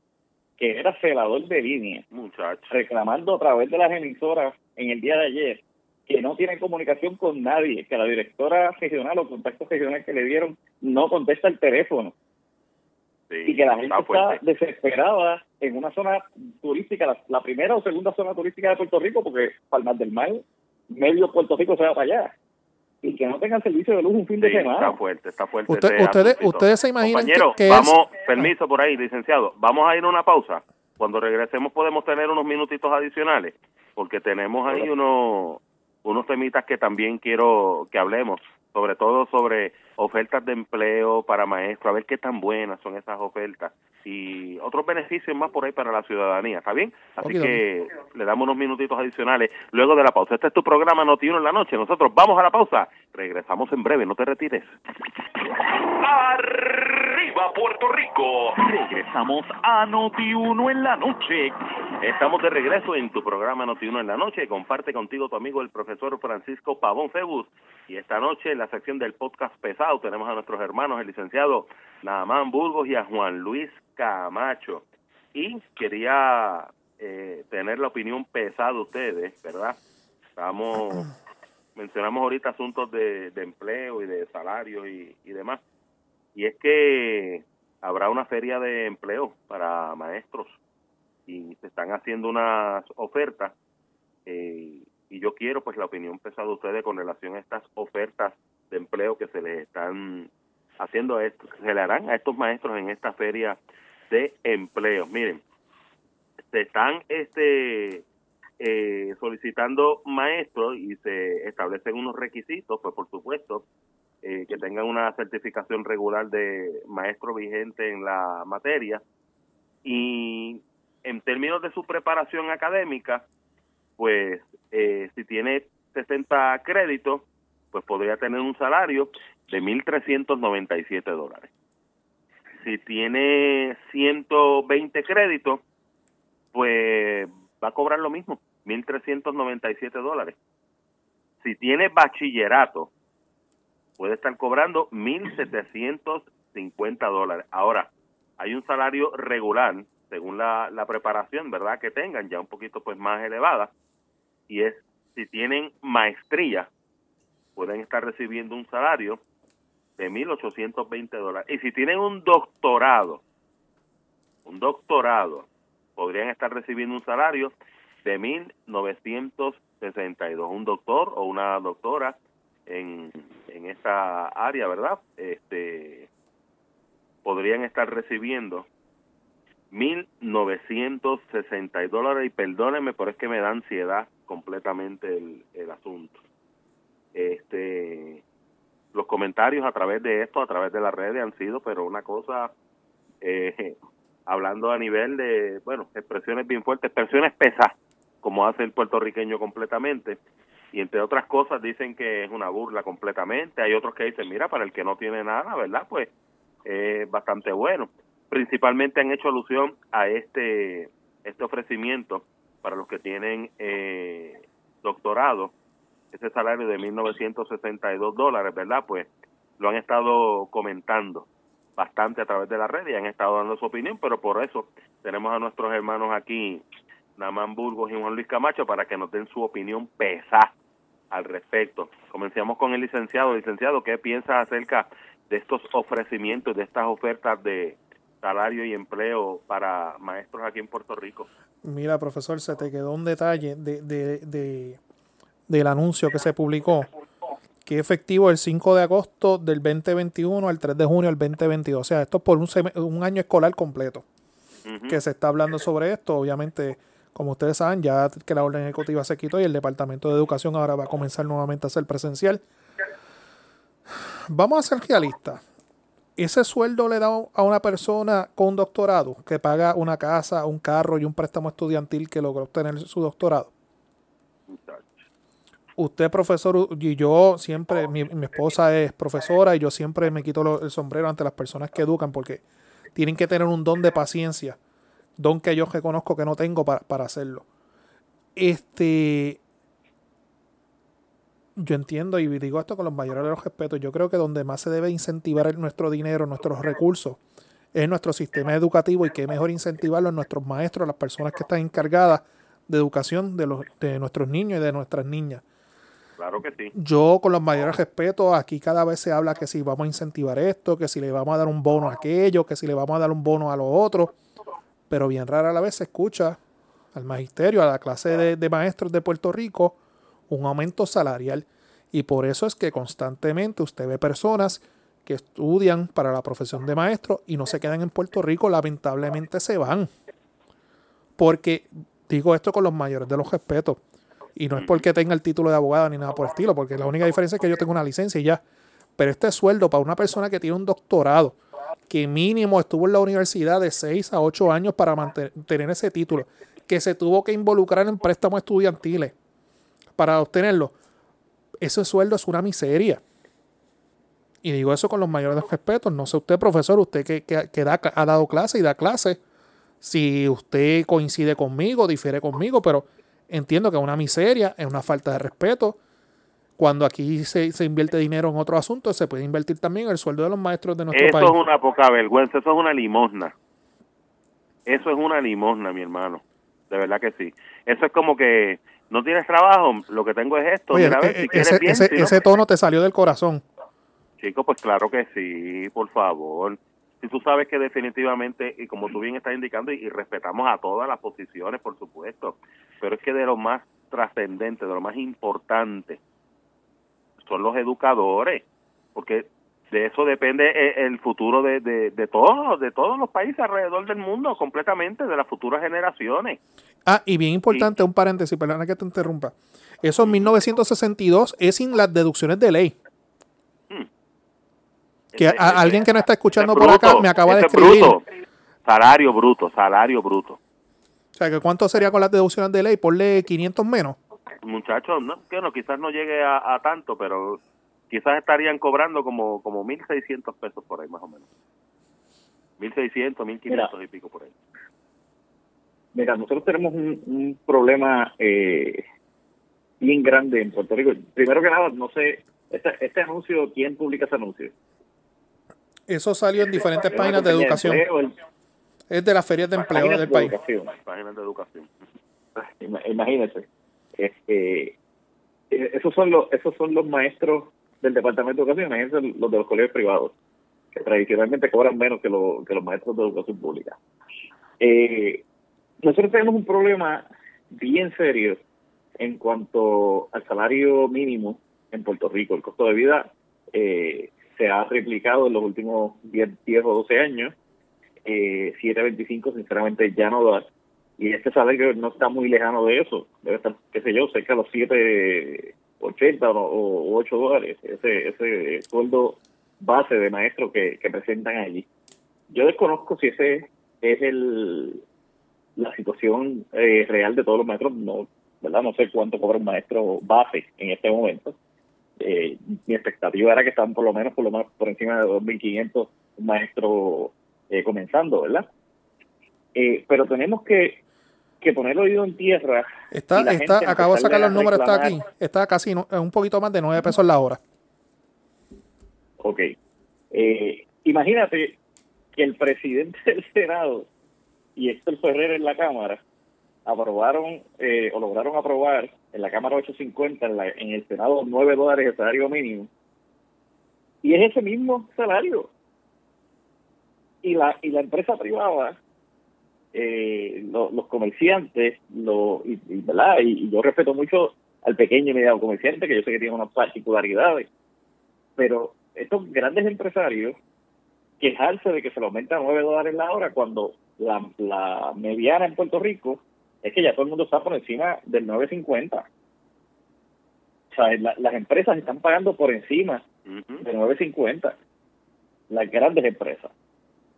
[SPEAKER 4] que era celador de línea,
[SPEAKER 2] Muchacho.
[SPEAKER 4] reclamando a través de las emisoras en el día de ayer que no tienen comunicación con nadie, que la directora regional o contacto regional que le dieron no contesta el teléfono
[SPEAKER 2] Sí,
[SPEAKER 4] y que la gente
[SPEAKER 2] está
[SPEAKER 4] desesperada en una zona turística, la, la primera o segunda zona turística de Puerto Rico, porque Palmas del Mar, medio Puerto Rico se va para allá. Y que no tengan servicio de luz un fin de
[SPEAKER 2] Sí,
[SPEAKER 4] semana.
[SPEAKER 2] está fuerte, está fuerte.
[SPEAKER 3] Usted- ustedes- ustedes se imaginan que-
[SPEAKER 2] Compañero,
[SPEAKER 3] que es-
[SPEAKER 2] vamos, permiso por ahí, licenciado, vamos a ir a una pausa. Cuando regresemos podemos tener unos minutitos adicionales, porque tenemos ahí unos, unos temitas que también quiero que hablemos, sobre todo sobre ofertas de empleo para maestros, a ver qué tan buenas son esas ofertas y otros beneficios más por ahí para la ciudadanía, ¿está bien? Así que le damos unos minutitos adicionales luego de la pausa. Este es tu programa Noti1 en la noche. Nosotros vamos a la pausa. Regresamos en breve, no te retires.
[SPEAKER 1] Arriba Puerto Rico. Regresamos a Noti1 en la noche.
[SPEAKER 2] Estamos de regreso en tu programa Noti1 en la noche. Comparte contigo tu amigo el profesor Francisco Pavón Febus. Y esta noche en la sección del podcast pesado tenemos a nuestros hermanos, el licenciado Naamán Burgos y a Juan Luis Camacho. Y quería eh, tener la opinión pesada de ustedes, ¿verdad? Estamos, mencionamos ahorita asuntos de, empleo y de salarios y demás. Y es que habrá una feria de empleo para maestros y se están haciendo unas ofertas eh, y yo quiero pues la opinión pesada de ustedes con relación a estas ofertas de empleo que se les están haciendo se le harán a estos maestros en esta feria de empleo. Miren, se están este eh, solicitando maestros y se establecen unos requisitos, pues por supuesto, eh, que tengan una certificación regular de maestro vigente en la materia y en términos de su preparación académica, pues eh, si tiene 60 créditos, pues podría tener un salario de 1.397 dólares. Si tiene 120 créditos, pues va a cobrar lo mismo, 1.397 dólares. Si tiene bachillerato, puede estar cobrando 1.750 dólares. Ahora, hay un salario regular, según la, la preparación, ¿verdad? Que tengan, ya un poquito pues más elevada, y es, si tienen maestría, pueden estar recibiendo un salario de 1.820 dólares. Y si tienen un doctorado, un doctorado, podrían estar recibiendo un salario de 1.962. Un doctor o una doctora en, en esta área, ¿verdad? Este podrían estar recibiendo 1.960 dólares y perdónenme, pero es que me da ansiedad completamente el, el asunto. Este, los comentarios a través de esto, a través de las redes han sido, pero una cosa, eh, hablando a nivel de, bueno, expresiones bien fuertes, expresiones pesadas, como hace el puertorriqueño completamente, y entre otras cosas dicen que es una burla completamente, hay otros que dicen, mira, para el que no tiene nada, ¿verdad? Pues es bastante bueno. Principalmente han hecho alusión a este, este ofrecimiento para los que tienen eh, doctorado, ese salario de 1.962 dólares, ¿verdad? Pues lo han estado comentando bastante a través de la red y han estado dando su opinión, pero por eso tenemos a nuestros hermanos aquí, Namán Burgos y Juan Luis Camacho, para que nos den su opinión pesada al respecto. Comencemos con el licenciado. Licenciado, ¿qué piensa acerca de estos ofrecimientos, de estas ofertas de salario y empleo para maestros aquí en Puerto Rico?
[SPEAKER 3] Mira, profesor, se te quedó un detalle de, de, de- del anuncio que se publicó, que efectivo el 5 de agosto del 2021 al 3 de junio del 2022. O sea, esto es por un, un año escolar completo que se está hablando sobre esto. Obviamente, como ustedes saben, ya que la orden ejecutiva se quitó y el Departamento de Educación ahora va a comenzar nuevamente a ser presencial. Vamos a ser realistas. Ese sueldo le da a una persona con un doctorado que paga una casa, un carro y un préstamo estudiantil que logró obtener su doctorado. Usted, profesor, y yo siempre, mi, esposa es profesora y yo siempre me quito el sombrero ante las personas que educan porque tienen que tener un don de paciencia, don que yo reconozco que no tengo para, para hacerlo. Este, yo entiendo y digo esto con los mayores de los respetos. Yo creo que donde más se debe incentivar el- nuestro dinero, nuestros recursos, es nuestro sistema educativo y que mejor incentivarlo en nuestros maestros, las personas que están encargadas de educación de, los, de nuestros niños y de nuestras niñas.
[SPEAKER 2] Claro que sí.
[SPEAKER 3] Yo, con los mayores respetos, aquí cada vez se habla que si vamos a incentivar esto, que si le vamos a dar un bono a aquello, que si le vamos a dar un bono a lo otro, pero bien rara a la vez se escucha al magisterio, a la clase de, de maestros de Puerto Rico, un aumento salarial. Y por eso es que constantemente usted ve personas que estudian para la profesión de maestro y no se quedan en Puerto Rico, lamentablemente se van. Porque digo esto con los mayores de los respetos. Y no es porque tenga el título de abogado ni nada por el estilo, porque la única diferencia es que yo tengo una licencia y ya. Pero este sueldo para una persona que tiene un doctorado, que mínimo estuvo en la universidad de 6 a 8 años para mantener ese título, que se tuvo que involucrar en préstamos estudiantiles para obtenerlo, ese sueldo es una miseria. Y digo eso con los mayores respetos. No sé usted, profesor, usted que, que, ha dado clase y da clase, si usted coincide conmigo, difiere conmigo, pero entiendo que es una miseria, es una falta de respeto. Cuando aquí se, invierte dinero en otro asunto, se puede invertir también el sueldo de los maestros de nuestro país.
[SPEAKER 2] Eso es una poca vergüenza, eso es una limosna. Eso es una limosna, mi hermano. De verdad que sí. Eso es como que no tienes trabajo, lo que tengo es esto.
[SPEAKER 3] Eh, eh, ese, tono te salió del corazón.
[SPEAKER 2] Chico, pues claro que sí, por favor. Si tú sabes que definitivamente, y como tú bien estás indicando, y, respetamos a todas las posiciones, por supuesto, pero es que de lo más trascendente, de lo más importante, son los educadores, porque de eso depende eh, el futuro de, de, todos, de todos los países alrededor del mundo, completamente, de las futuras generaciones.
[SPEAKER 3] Ah, y bien importante, un paréntesis, perdona que te interrumpa. Eso en 1962 es sin las deducciones de ley. Que alguien que no está escuchando por acá me acaba de escribir.
[SPEAKER 2] Salario bruto, salario bruto.
[SPEAKER 3] O sea, que ¿cuánto sería con las deducciones de ley? Ponle 500 menos.
[SPEAKER 2] Muchachos, no, que no, quizás no llegue a, tanto, pero quizás estarían cobrando como, como 1.600 pesos por ahí, más o menos. 1.600, 1.500 y pico por ahí.
[SPEAKER 4] Mira, nosotros tenemos un, problema eh, bien grande en Puerto Rico. Primero que nada, no sé, este, este anuncio, ¿quién publica ese anuncio?
[SPEAKER 3] Eso salió en diferentes páginas de educación. Es de las ferias de empleo del país.
[SPEAKER 2] Páginas de educación.
[SPEAKER 4] Imagínense. Este, eh, esos son los esos son los maestros del departamento de educación, imagínense los de los colegios privados, que tradicionalmente cobran menos que, que los maestros de educación pública. Eh, nosotros tenemos un problema bien serio en cuanto al salario mínimo en Puerto Rico. El costo de vida eh, se ha replicado en los últimos 10, o 12 años. Eh, 7.25 sinceramente ya no da. Y este salario no está muy lejano de eso. Debe estar, qué sé yo, cerca de los 7.80 o, o 8 dólares. Ese, ese sueldo base de maestro que, que presentan allí. Yo desconozco si ese es el la situación eh, real de todos los maestros. No, ¿verdad? No sé cuánto cobra un maestro base en este momento eh, mi expectativa era que estaban por lo menos por lo más por encima de 2.500 maestros eh, comenzando, ¿verdad? Eh, pero tenemos que, que poner oído en tierra.
[SPEAKER 3] Está, está, acabo de sacar los números, está aquí. Está casi un poquito más de 9 pesos la hora.
[SPEAKER 4] Ok. Eh, imagínate que el presidente del Senado y Héctor Ferrer en la Cámara aprobaron eh, o lograron aprobar en la Cámara 850, en, la, en el Senado 9 dólares de salario mínimo. Y es ese mismo salario. Y la, y la empresa privada, eh, los comerciantes, lo, y, ¿verdad? Y, yo respeto mucho al pequeño y mediano comerciante, que yo sé que tiene unas particularidades, pero estos grandes empresarios quejarse de que se le aumenta 9 dólares la hora cuando la, la mediana en Puerto Rico es que ya todo el mundo está por encima del 9.50. O sea, las empresas están pagando por encima del 9.50. Las grandes empresas.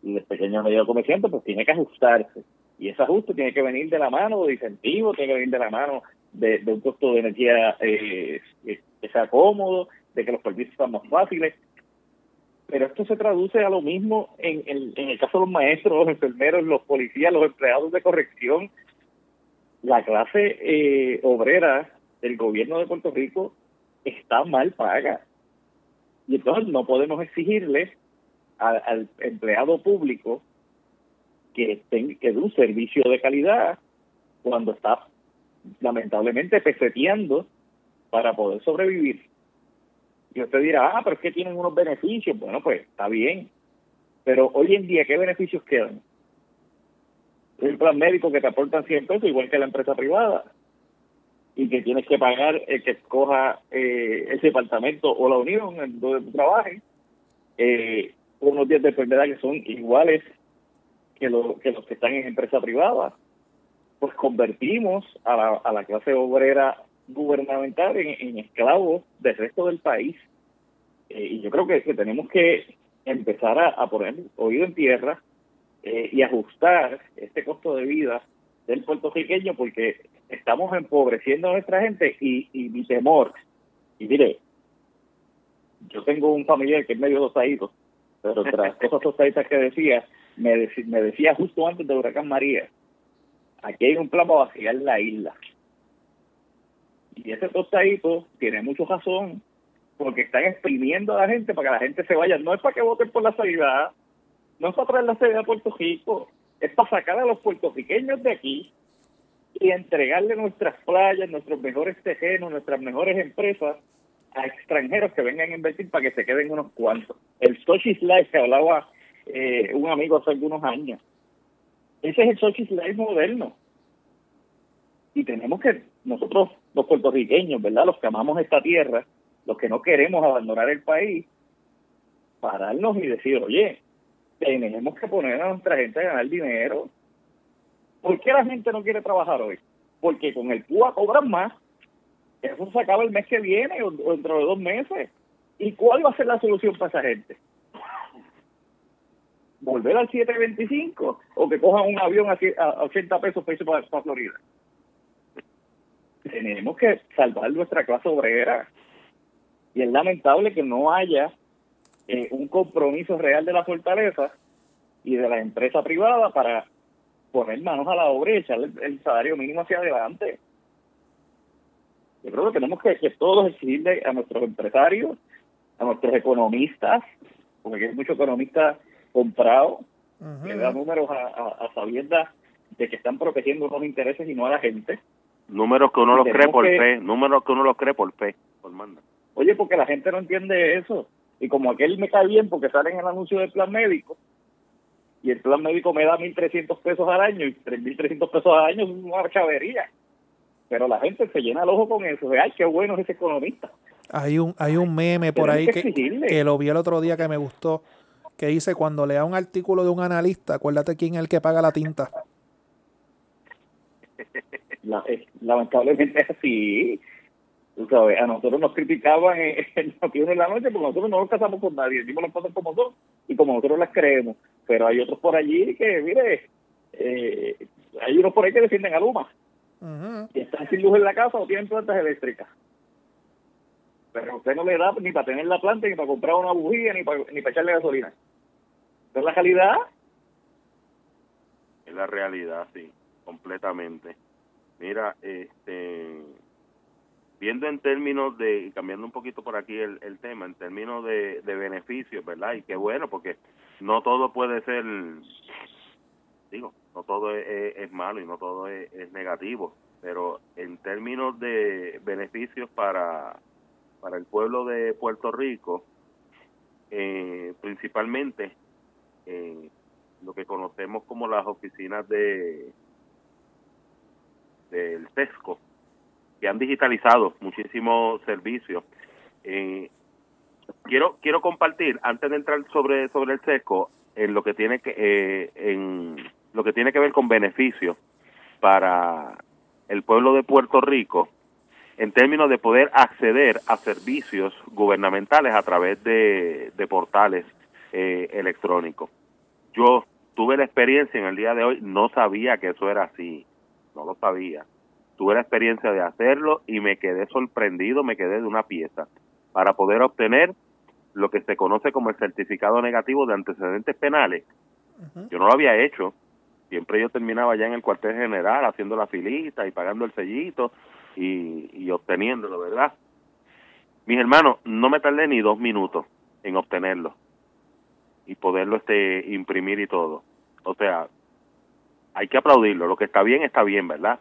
[SPEAKER 4] Y el pequeño medio comerciante pues tiene que ajustarse. Y ese ajuste tiene que venir de la mano de incentivos, tiene que venir de la mano de, un costo de energía eh, que sea cómodo, de que los servicios sean más fáciles. Pero esto se traduce a lo mismo en, en el caso de los maestros, los enfermeros, los policías, los empleados de corrección, la clase eh, obrera del gobierno de Puerto Rico está mal paga. Y entonces no podemos exigirle al, empleado público que, tenga, que dé un servicio de calidad cuando está lamentablemente peseteando para poder sobrevivir. Y usted dirá, ah, pero es que tienen unos beneficios. Bueno, pues está bien. Pero hoy en día, ¿qué beneficios quedan? un plan médico que te aportan 100 pesos, igual que la empresa privada. y que tienes que pagar el que escoja eh, ese departamento o la unión en donde tú trabajes, eh, unos días de enfermedad que son iguales que, lo, que los que están en empresa privada, pues convertimos a la, a la clase obrera gubernamental en, esclavos del resto del país. Eh, y yo creo que, tenemos que empezar a, poner oído en tierra eh, y ajustar este costo de vida del puertorriqueño porque estamos empobreciendo a nuestra gente y, y mi temor, y mire, yo tengo un familiar que es medio dosadito, pero tras cosas tostaditas que decía, me, me decía justo antes del huracán María, aquí hay un plan para vaciar la isla. Y ese tostadito tiene mucho razón, porque están exprimiendo a la gente para que la gente se vaya. No es para que voten por la salida, no es para traer la salida a Puerto Rico, es para sacar a los puertorriqueños de aquí y entregarle nuestras playas, nuestros mejores tejenos, nuestras mejores empresas a extranjeros que vengan a invertir para que se queden unos cuantos. El Sochi Slice que hablaba eh, un amigo hace algunos años. Ese es el Sochi Slice moderno. Y tenemos que, nosotros los puertorriqueños, ¿verdad? Los que amamos esta tierra, los que no queremos abandonar el país, pararnos y decir, oye, tenemos que poner a nuestra gente a ganar dinero. ¿Por qué la gente no quiere trabajar hoy? Porque con el PUA cobran más. Eso se acaba el mes que viene o, dentro de dos meses. ¿Y cuál va a ser la solución para esa gente? ¿Volver al 725 o que cojan un avión a, 80 pesos para irse para Florida? Tenemos que salvar nuestra clase obrera y es lamentable que no haya eh, un compromiso real de la fortaleza y de la empresa privada para poner manos a la obra y echar el, salario mínimo hacia adelante. Yo creo que tenemos que, que todos exigirle a nuestros empresarios, a nuestros economistas, porque hay muchos economistas comprados, que dan números a, a, sabiendas de que están protegiendo unos intereses y no a la gente.
[SPEAKER 2] Números que uno los cree por fe, números que uno los cree por fe, por manda.
[SPEAKER 4] Oye, porque la gente no entiende eso. Y como aquel me cae bien porque sale en el anuncio del plan médico, y el plan médico me da 1.300 pesos al año, y 3.300 pesos al año es una chavería. Pero la gente se llena el ojo con eso. De, Ay, qué bueno es ese economista.
[SPEAKER 3] Hay un, hay un meme por ahí que, que, lo vi el otro día que me gustó, que dice, cuando lea un artículo de un analista, acuérdate quién es el que paga la tinta.
[SPEAKER 4] La, lamentablemente es así a nosotros nos criticaban en, en, en la noche porque nosotros no nos casamos con nadie, decimos las cosas como son y como nosotros las creemos. Pero hay otros por allí que, mire, eh, hay unos por ahí que defienden a Luma y están sin luz en la casa o tienen plantas eléctricas. Pero usted no le da ni para tener la planta, ni para comprar una bujía, ni para, ni para echarle gasolina. ¿Es la realidad?
[SPEAKER 2] Es la realidad, sí, completamente. Mira, este viendo en términos de, y cambiando un poquito por aquí el, el tema, en términos de, de beneficios, ¿verdad? Y qué bueno, porque no todo puede ser, digo, no todo es, malo y no todo es, negativo, pero en términos de beneficios para, para el pueblo de Puerto Rico, eh, principalmente eh, lo que conocemos como las oficinas de del CESCO, que han digitalizado muchísimos servicios. Eh, quiero quiero compartir antes de entrar sobre sobre el sesco en lo que tiene que eh, en lo que tiene que ver con beneficios para el pueblo de Puerto Rico en términos de poder acceder a servicios gubernamentales a través de, de portales eh, electrónicos. Yo tuve la experiencia en el día de hoy, no sabía que eso era así, no lo sabía tuve la experiencia de hacerlo y me quedé sorprendido, me quedé de una pieza para poder obtener lo que se conoce como el certificado negativo de antecedentes penales. Yo no lo había hecho, siempre yo terminaba ya en el cuartel general haciendo la filita y pagando el sellito y, y obteniéndolo, ¿verdad? Mis hermanos, no me tardé ni dos minutos en obtenerlo y poderlo este imprimir y todo. O sea, hay que aplaudirlo. Lo que está bien está bien, ¿verdad?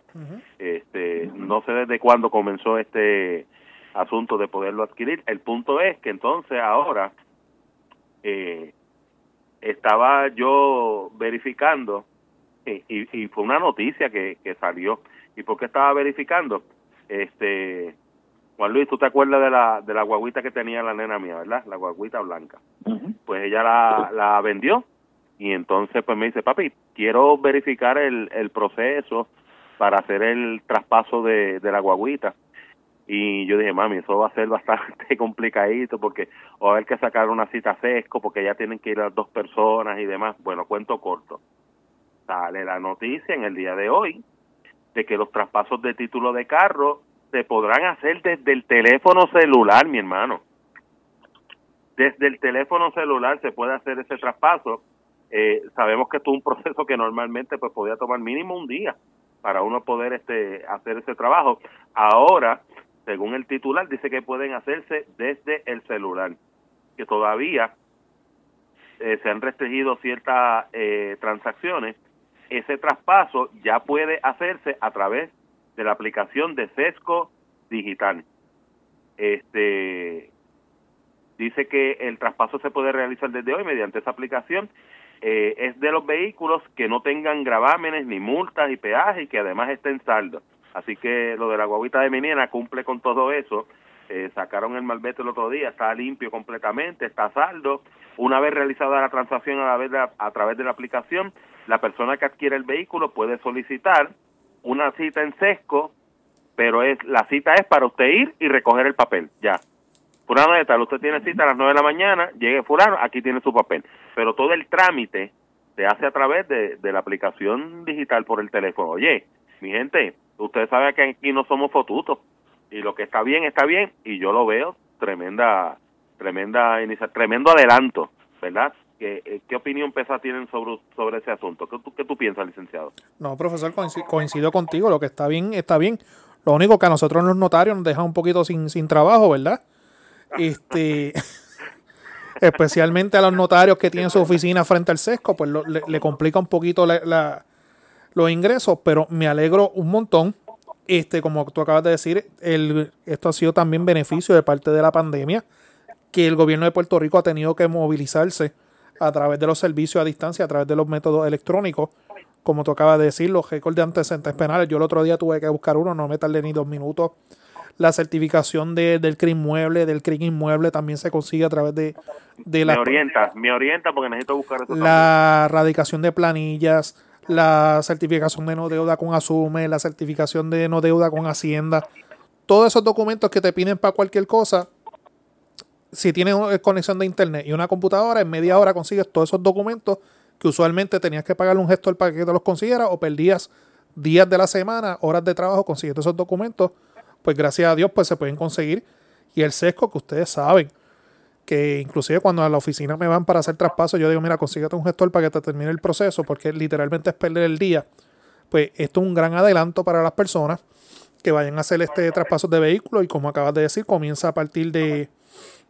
[SPEAKER 2] Este, no sé desde cuándo comenzó este asunto de poderlo adquirir. El punto es que entonces ahora eh, estaba yo verificando y, y, fue una noticia que, que salió. ¿Y por qué estaba verificando? Este, Juan Luis, ¿tú te acuerdas de la, de la guaguita que tenía la nena mía, verdad? La guaguita blanca. Pues ella la, la vendió y entonces pues me dice, papi, quiero verificar el, el proceso para hacer el traspaso de, de la guaguita. Y yo dije, mami, eso va a ser bastante complicadito porque o va a haber que sacar una cita sesco porque ya tienen que ir las dos personas y demás. Bueno, cuento corto. Sale la noticia en el día de hoy de que los traspasos de título de carro se podrán hacer desde el teléfono celular, mi hermano. Desde el teléfono celular se puede hacer ese traspaso. Eh, sabemos que esto es un proceso que normalmente pues podía tomar mínimo un día para uno poder este hacer ese trabajo. Ahora según el titular, dice que pueden hacerse desde el celular, que todavía eh, se han restringido ciertas eh, transacciones. Ese traspaso ya puede hacerse a través de la aplicación de Sesco Digital. Este dice que el traspaso se puede realizar desde hoy mediante esa aplicación. Eh, es de los vehículos que no tengan gravámenes ni multas y peajes y que además estén saldos Así que lo de la guaguita de Miniena cumple con todo eso. Eh, sacaron el malvete el otro día, está limpio completamente, está saldo. Una vez realizada la transacción a, la a través de la aplicación, la persona que adquiere el vehículo puede solicitar una cita en sesco, pero es la cita es para usted ir y recoger el papel, ya. Fulano de tal, usted tiene cita a las 9 de la mañana, llegue fulano, aquí tiene su papel. Pero todo el trámite se hace a través de, de la aplicación digital por el teléfono. Oye, mi gente, usted sabe que aquí no somos fotutos y lo que está bien está bien y yo lo veo tremenda tremenda tremendo adelanto verdad ¿Qué, eh, ¿Qué, opinión pesa tienen sobre, sobre ese asunto? ¿Qué tú, ¿Qué tú piensas, licenciado?
[SPEAKER 3] No, profesor, coincido, contigo. Lo que está bien, está bien. Lo único que a nosotros los notarios nos deja un poquito sin, sin trabajo, ¿verdad? Este, especialmente a los notarios que tienen su oficina frente al sesco, pues le, complica un poquito los ingresos, pero me alegro un montón. Este, como tú acabas de decir, el, esto ha sido también beneficio de parte de la pandemia, que el gobierno de Puerto Rico ha tenido que movilizarse a través de los servicios a distancia, a través de los métodos electrónicos. Como tú acabas de decir, los récords de antecedentes penales. Yo el otro día tuve que buscar uno, no me tardé ni dos minutos. La certificación de, del CRIM mueble, del CRIM inmueble también se consigue a través de, de
[SPEAKER 2] la... Me orienta, me orienta porque necesito buscar
[SPEAKER 3] eso La radicación de planillas, la certificación de no deuda con Asume, la certificación de no deuda con Hacienda. Todos esos documentos que te piden para cualquier cosa, si tienes conexión de internet y una computadora, en media hora consigues todos esos documentos que usualmente tenías que pagarle un gestor para que te los consiguiera o perdías días de la semana, horas de trabajo consiguiendo esos documentos. Pues gracias a Dios pues se pueden conseguir. Y el sesco que ustedes saben, que inclusive cuando a la oficina me van para hacer traspaso, yo digo, mira, consíguete un gestor para que te termine el proceso, porque literalmente es perder el día. Pues esto es un gran adelanto para las personas que vayan a hacer este traspaso de vehículo y como acabas de decir, comienza a partir de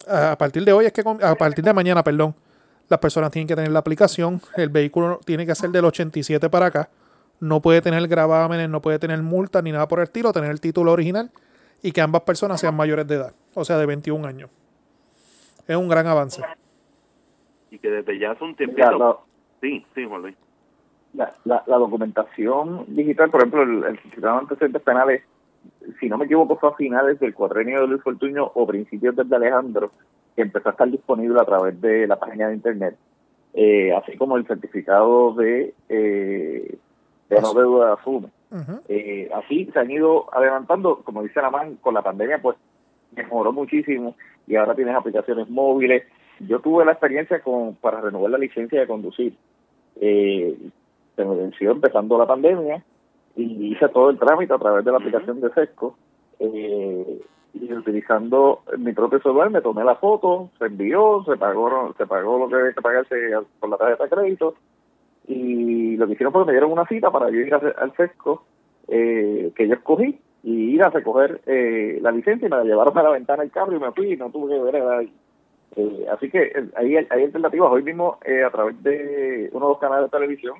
[SPEAKER 3] a partir de hoy, es que a partir de mañana, perdón, las personas tienen que tener la aplicación, el vehículo tiene que ser del 87 para acá, no puede tener gravámenes, no puede tener multas ni nada por el estilo, tener el título original y que ambas personas sean mayores de edad, o sea, de 21 años es un gran avance.
[SPEAKER 2] Y que desde ya hace un tiempo... Sí, sí, Juan Luis.
[SPEAKER 4] La, la, documentación digital, por ejemplo, el, el certificado de antecedentes penales, si no me equivoco, fue a finales del cuadrenio de Luis Fortuño o principios desde Alejandro, que empezó a estar disponible a través de la página de internet, eh, así como el certificado de, eh, de no deuda de asume. eh, así se han ido adelantando, como dice la man, con la pandemia, pues mejoró muchísimo y ahora tienes aplicaciones móviles. Yo tuve la experiencia con para renovar la licencia de conducir. Eh, se me venció empezando la pandemia y hice todo el trámite a través de la aplicación de Sesco. Eh, y utilizando mi propio celular me tomé la foto, se envió, se pagó, se pagó lo que había que pagarse con la tarjeta de crédito y lo que hicieron fue que me dieron una cita para yo ir al Sesco eh, que yo escogí y ir a recoger eh, la licencia y me la llevaron a la ventana del carro y me fui y no tuve que ver ahí. Eh, así que eh, hay, hay alternativas. Hoy mismo, a través de uno de los canales de televisión,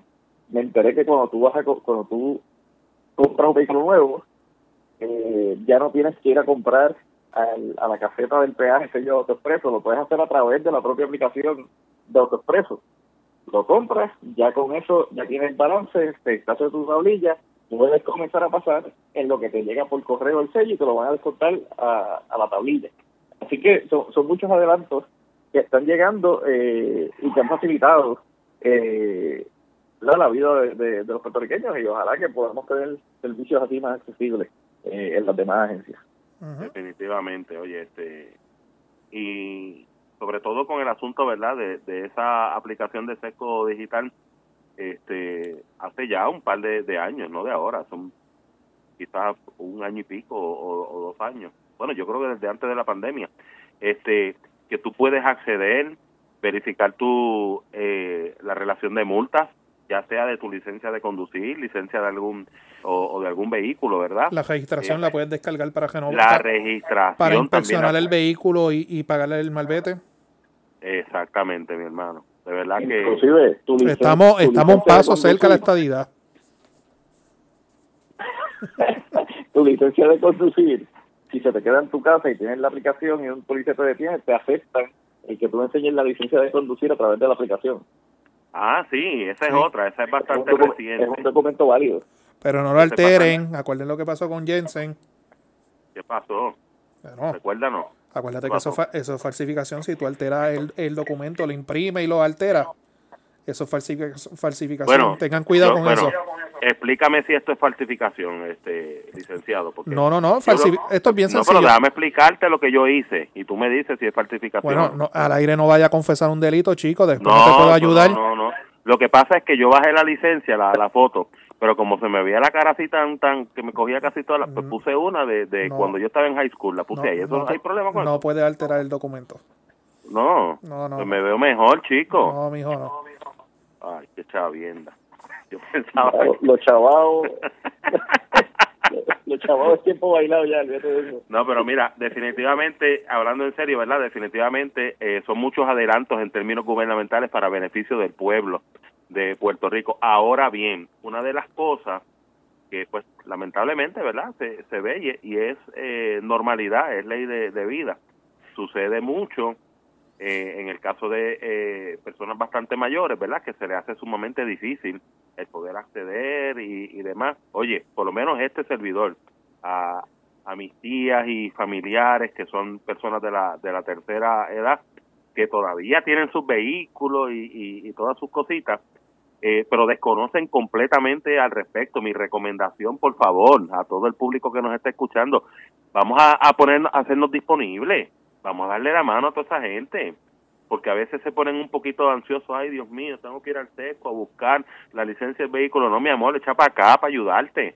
[SPEAKER 4] me enteré que cuando tú vas a, cuando tú compras un vehículo nuevo, ya no tienes que ir a comprar a la caseta del peaje sello de AutoExpreso, lo puedes hacer a través de la propia aplicación de AutoExpreso. Lo compras, ya con eso ya tienes balance, te haces tu tablilla puedes comenzar a pasar en lo que te llega por correo el sello y te lo van a descontar a, la tablilla. Así que son, son muchos adelantos que están llegando eh, y que han facilitado eh, la, vida de, los puertorriqueños y ojalá que podamos tener servicios así más accesibles eh, en las demás agencias.
[SPEAKER 2] Definitivamente, oye, este y sobre todo con el asunto, ¿verdad?, de, de esa aplicación de seco digital, este hace ya un par de, años, no de ahora, son quizás un año y pico o, dos años. Bueno, yo creo que desde antes de la pandemia, este que tú puedes acceder, verificar tu eh, la relación de multas, ya sea de tu licencia de conducir, licencia de algún o, de algún vehículo, ¿verdad?
[SPEAKER 3] La registración la eh, puedes descargar para renovar.
[SPEAKER 2] La registración.
[SPEAKER 3] Para inspeccionar el vehículo y, y pagarle el malvete.
[SPEAKER 2] Exactamente, mi hermano. De verdad que...
[SPEAKER 4] Inclusive,
[SPEAKER 3] estamos, estamos un paso cerca de la estadidad.
[SPEAKER 4] tu licencia de conducir, si se te queda en tu casa y tienes la aplicación y un policía te detiene, te afectan el que tú enseñes la licencia de conducir a través de la aplicación.
[SPEAKER 2] Ah, sí, esa es otra, esa es bastante reciente.
[SPEAKER 4] Es un documento válido.
[SPEAKER 3] Pero no lo alteren, acuerden lo que pasó con Jensen.
[SPEAKER 2] ¿Qué pasó? Recuérdanos.
[SPEAKER 3] Acuérdate que eso, eso, es falsificación. Si tú alteras el, el documento, lo imprime y lo alteras, eso es falsificación. Bueno, Tengan cuidado con eso.
[SPEAKER 2] Explícame si esto es falsificación, este licenciado. Porque
[SPEAKER 3] no, no, no. esto es bien sencillo.
[SPEAKER 2] No, pero déjame explicarte lo que yo hice y tú me dices si es falsificación.
[SPEAKER 3] Bueno, al aire no vaya a confesar un delito, chico. Después no, te puedo ayudar.
[SPEAKER 2] No, no, no. Lo que pasa es que yo bajé la licencia, la, la foto, pero como se me veía la cara así tan tan que me cogía casi toda la, pues puse una de, de cuando yo estaba en high school la puse ahí eso no, hay problema con
[SPEAKER 3] no puede alterar el documento
[SPEAKER 2] no no no pues me veo mejor chico
[SPEAKER 3] no mijo no
[SPEAKER 2] ay qué chavienda yo pensaba
[SPEAKER 4] los chavados los chavados tiempo bailado ya
[SPEAKER 2] no pero mira definitivamente hablando en serio verdad definitivamente eh, son muchos adelantos en términos gubernamentales para beneficio del pueblo de Puerto Rico. Ahora bien, una de las cosas que pues lamentablemente, ¿verdad? Se, se ve y, es eh, normalidad, es ley de, vida. Sucede mucho eh, en el caso de eh, personas bastante mayores, ¿verdad? Que se le hace sumamente difícil el poder acceder y, demás. Oye, por lo menos este servidor, a, a mis tías y familiares que son personas de la, de la tercera edad, que todavía tienen sus vehículos y, todas sus cositas, eh, pero desconocen completamente al respecto. Mi recomendación, por favor, a todo el público que nos está escuchando, vamos a, a ponernos, a hacernos disponibles, vamos a darle la mano a toda esa gente, porque a veces se ponen un poquito ansiosos, ay Dios mío, tengo que ir al seco a buscar la licencia del vehículo, no mi amor, echa para acá para ayudarte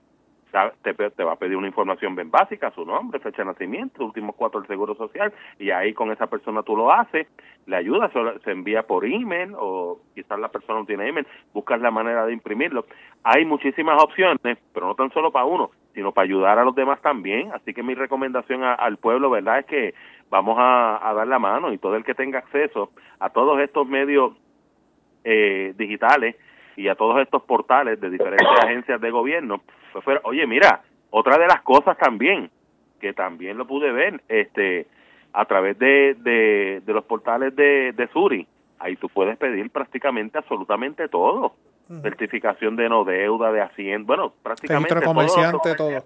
[SPEAKER 2] te, te, va a pedir una información bien básica, su nombre, fecha de nacimiento, últimos cuatro del Seguro Social, y ahí con esa persona tú lo haces, le ayudas, se envía por email, o quizás la persona no tiene email, buscas la manera de imprimirlo. Hay muchísimas opciones, pero no tan solo para uno, sino para ayudar a los demás también, así que mi recomendación al pueblo, ¿verdad?, es que vamos a, dar la mano y todo el que tenga acceso a todos estos medios eh, digitales, y a todos estos portales de diferentes agencias de gobierno, pues fuera, oye, mira, otra de las cosas también, que también lo pude ver, este, a través de, de, los portales de, de Suri, ahí tú puedes pedir prácticamente absolutamente todo. Certificación de no deuda, de hacienda, bueno, prácticamente
[SPEAKER 3] Registro de comerciante, todo.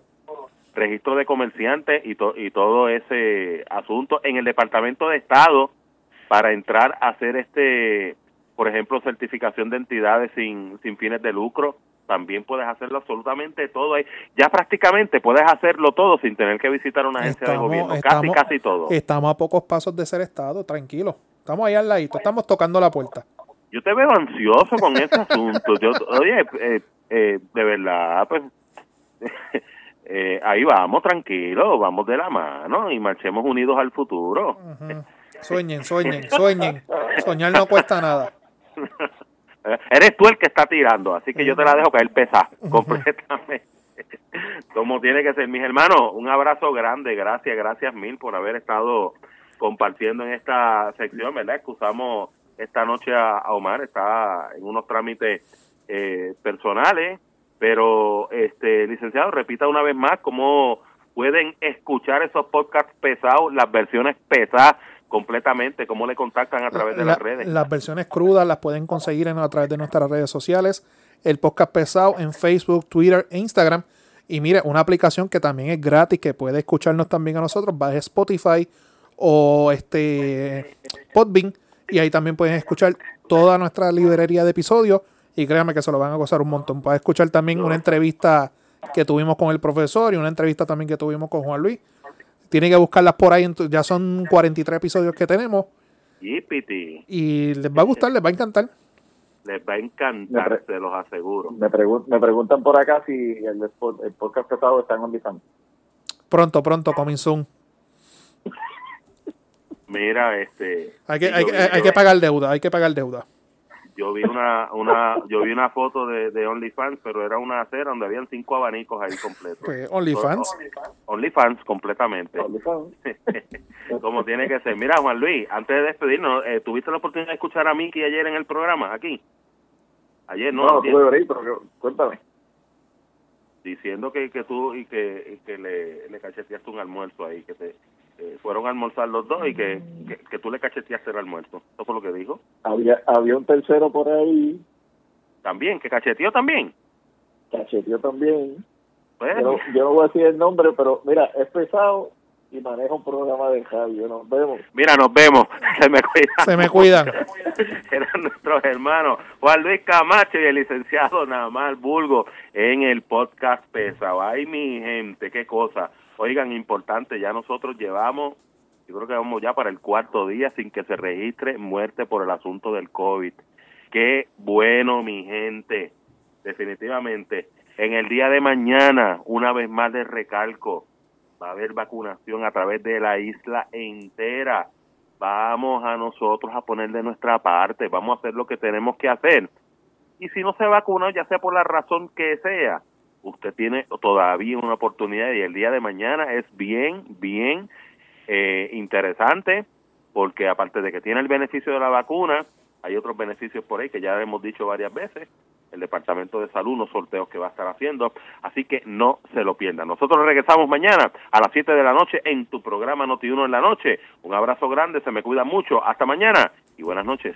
[SPEAKER 2] Registro de comerciante y, y todo ese asunto en el Departamento de Estado para entrar a hacer este por ejemplo, certificación de entidades sin, sin fines de lucro, también puedes hacerlo absolutamente todo ahí. Ya prácticamente puedes hacerlo todo sin tener que visitar una agencia de gobierno, casi, casi todo.
[SPEAKER 3] Estamos a pocos pasos de ser Estado, tranquilo. Estamos ahí al ladito, estamos tocando la puerta.
[SPEAKER 2] Yo te veo ansioso con ese asunto. Yo, oye, eh, eh, de verdad, pues eh, ahí vamos, tranquilo, vamos de la mano y marchemos unidos al futuro.
[SPEAKER 3] Sueñen, sueñen, sueñen. Soñar no cuesta nada.
[SPEAKER 2] Eres tú el que está tirando, así que yo te la dejo caer pesa completamente. Como tiene que ser, mis hermanos, un abrazo grande, gracias, gracias mil por haber estado compartiendo en esta sección, ¿verdad? Excusamos esta noche a, Omar, está en unos trámites eh, personales, pero, este licenciado, repita una vez más cómo pueden escuchar esos podcasts pesados, las versiones pesadas completamente, cómo le contactan a través de las redes.
[SPEAKER 3] Las versiones crudas las pueden conseguir en, a través de nuestras redes sociales, el podcast pesado en Facebook, Twitter e Instagram. Y mire, una aplicación que también es gratis, que puede escucharnos también a nosotros, va a Spotify o este Podbean. Y ahí también pueden escuchar toda nuestra librería de episodios. Y créanme que se lo van a gozar un montón. Pueden escuchar también una entrevista que tuvimos con el profesor y una entrevista también que tuvimos con Juan Luis. Tienen que buscarlas por ahí. Ya son 43 episodios que tenemos. Y les va a gustar, les va a encantar.
[SPEAKER 2] Les va a encantar, se los aseguro.
[SPEAKER 4] Me, me preguntan por acá si el, el podcast pesado está en OnlyFans.
[SPEAKER 3] Pronto, pronto, coming soon.
[SPEAKER 2] Mira, este...
[SPEAKER 3] Hay que, hay, hay que pagar deuda, hay que pagar deuda
[SPEAKER 2] yo vi una, una yo vi una foto de, de OnlyFans, pero era una acera donde habían cinco abanicos ahí completos.
[SPEAKER 3] Pues OnlyFans.
[SPEAKER 2] OnlyFans completamente. Como tiene que ser. Mira, Juan Luis, antes de despedirnos, eh, ¿tuviste la oportunidad de escuchar a Miki ayer en el programa, aquí? Ayer, ¿no?
[SPEAKER 4] No, tuve ver pero cuéntame.
[SPEAKER 2] Diciendo que, que tú y que, que le, le cacheteaste un almuerzo ahí, que te eh, fueron a almorzar los dos y que, que, tú le cacheteaste el almuerzo. Eso fue lo que dijo.
[SPEAKER 4] Había, había un tercero por ahí.
[SPEAKER 2] También, que cacheteó también.
[SPEAKER 4] Cacheteó también. Pues, yo, no voy a decir el nombre, pero mira, es pesado y maneja un programa de radio. Nos vemos.
[SPEAKER 2] Mira, nos vemos. Se me cuidan.
[SPEAKER 3] Se me cuidan.
[SPEAKER 2] Eran nuestros hermanos Juan Luis Camacho y el licenciado Namal Bulgo en el podcast Pesado. Ay, mi gente, qué cosa. Oigan, importante, ya nosotros llevamos, yo creo que vamos ya para el cuarto día sin que se registre muerte por el asunto del COVID. Qué bueno, mi gente, definitivamente. En el día de mañana, una vez más de recalco, va a haber vacunación a través de la isla entera. Vamos a nosotros a poner de nuestra parte, vamos a hacer lo que tenemos que hacer. Y si no se vacuna, ya sea por la razón que sea, usted tiene todavía una oportunidad y el día de mañana es bien, bien eh, interesante porque aparte de que tiene el beneficio de la vacuna, hay otros beneficios por ahí que ya hemos dicho varias veces, el Departamento de Salud, unos sorteos que va a estar haciendo, así que no se lo pierdan. Nosotros regresamos mañana a las 7 de la noche en tu programa Noti1 en la noche. Un abrazo grande, se me cuida mucho, hasta mañana y buenas noches.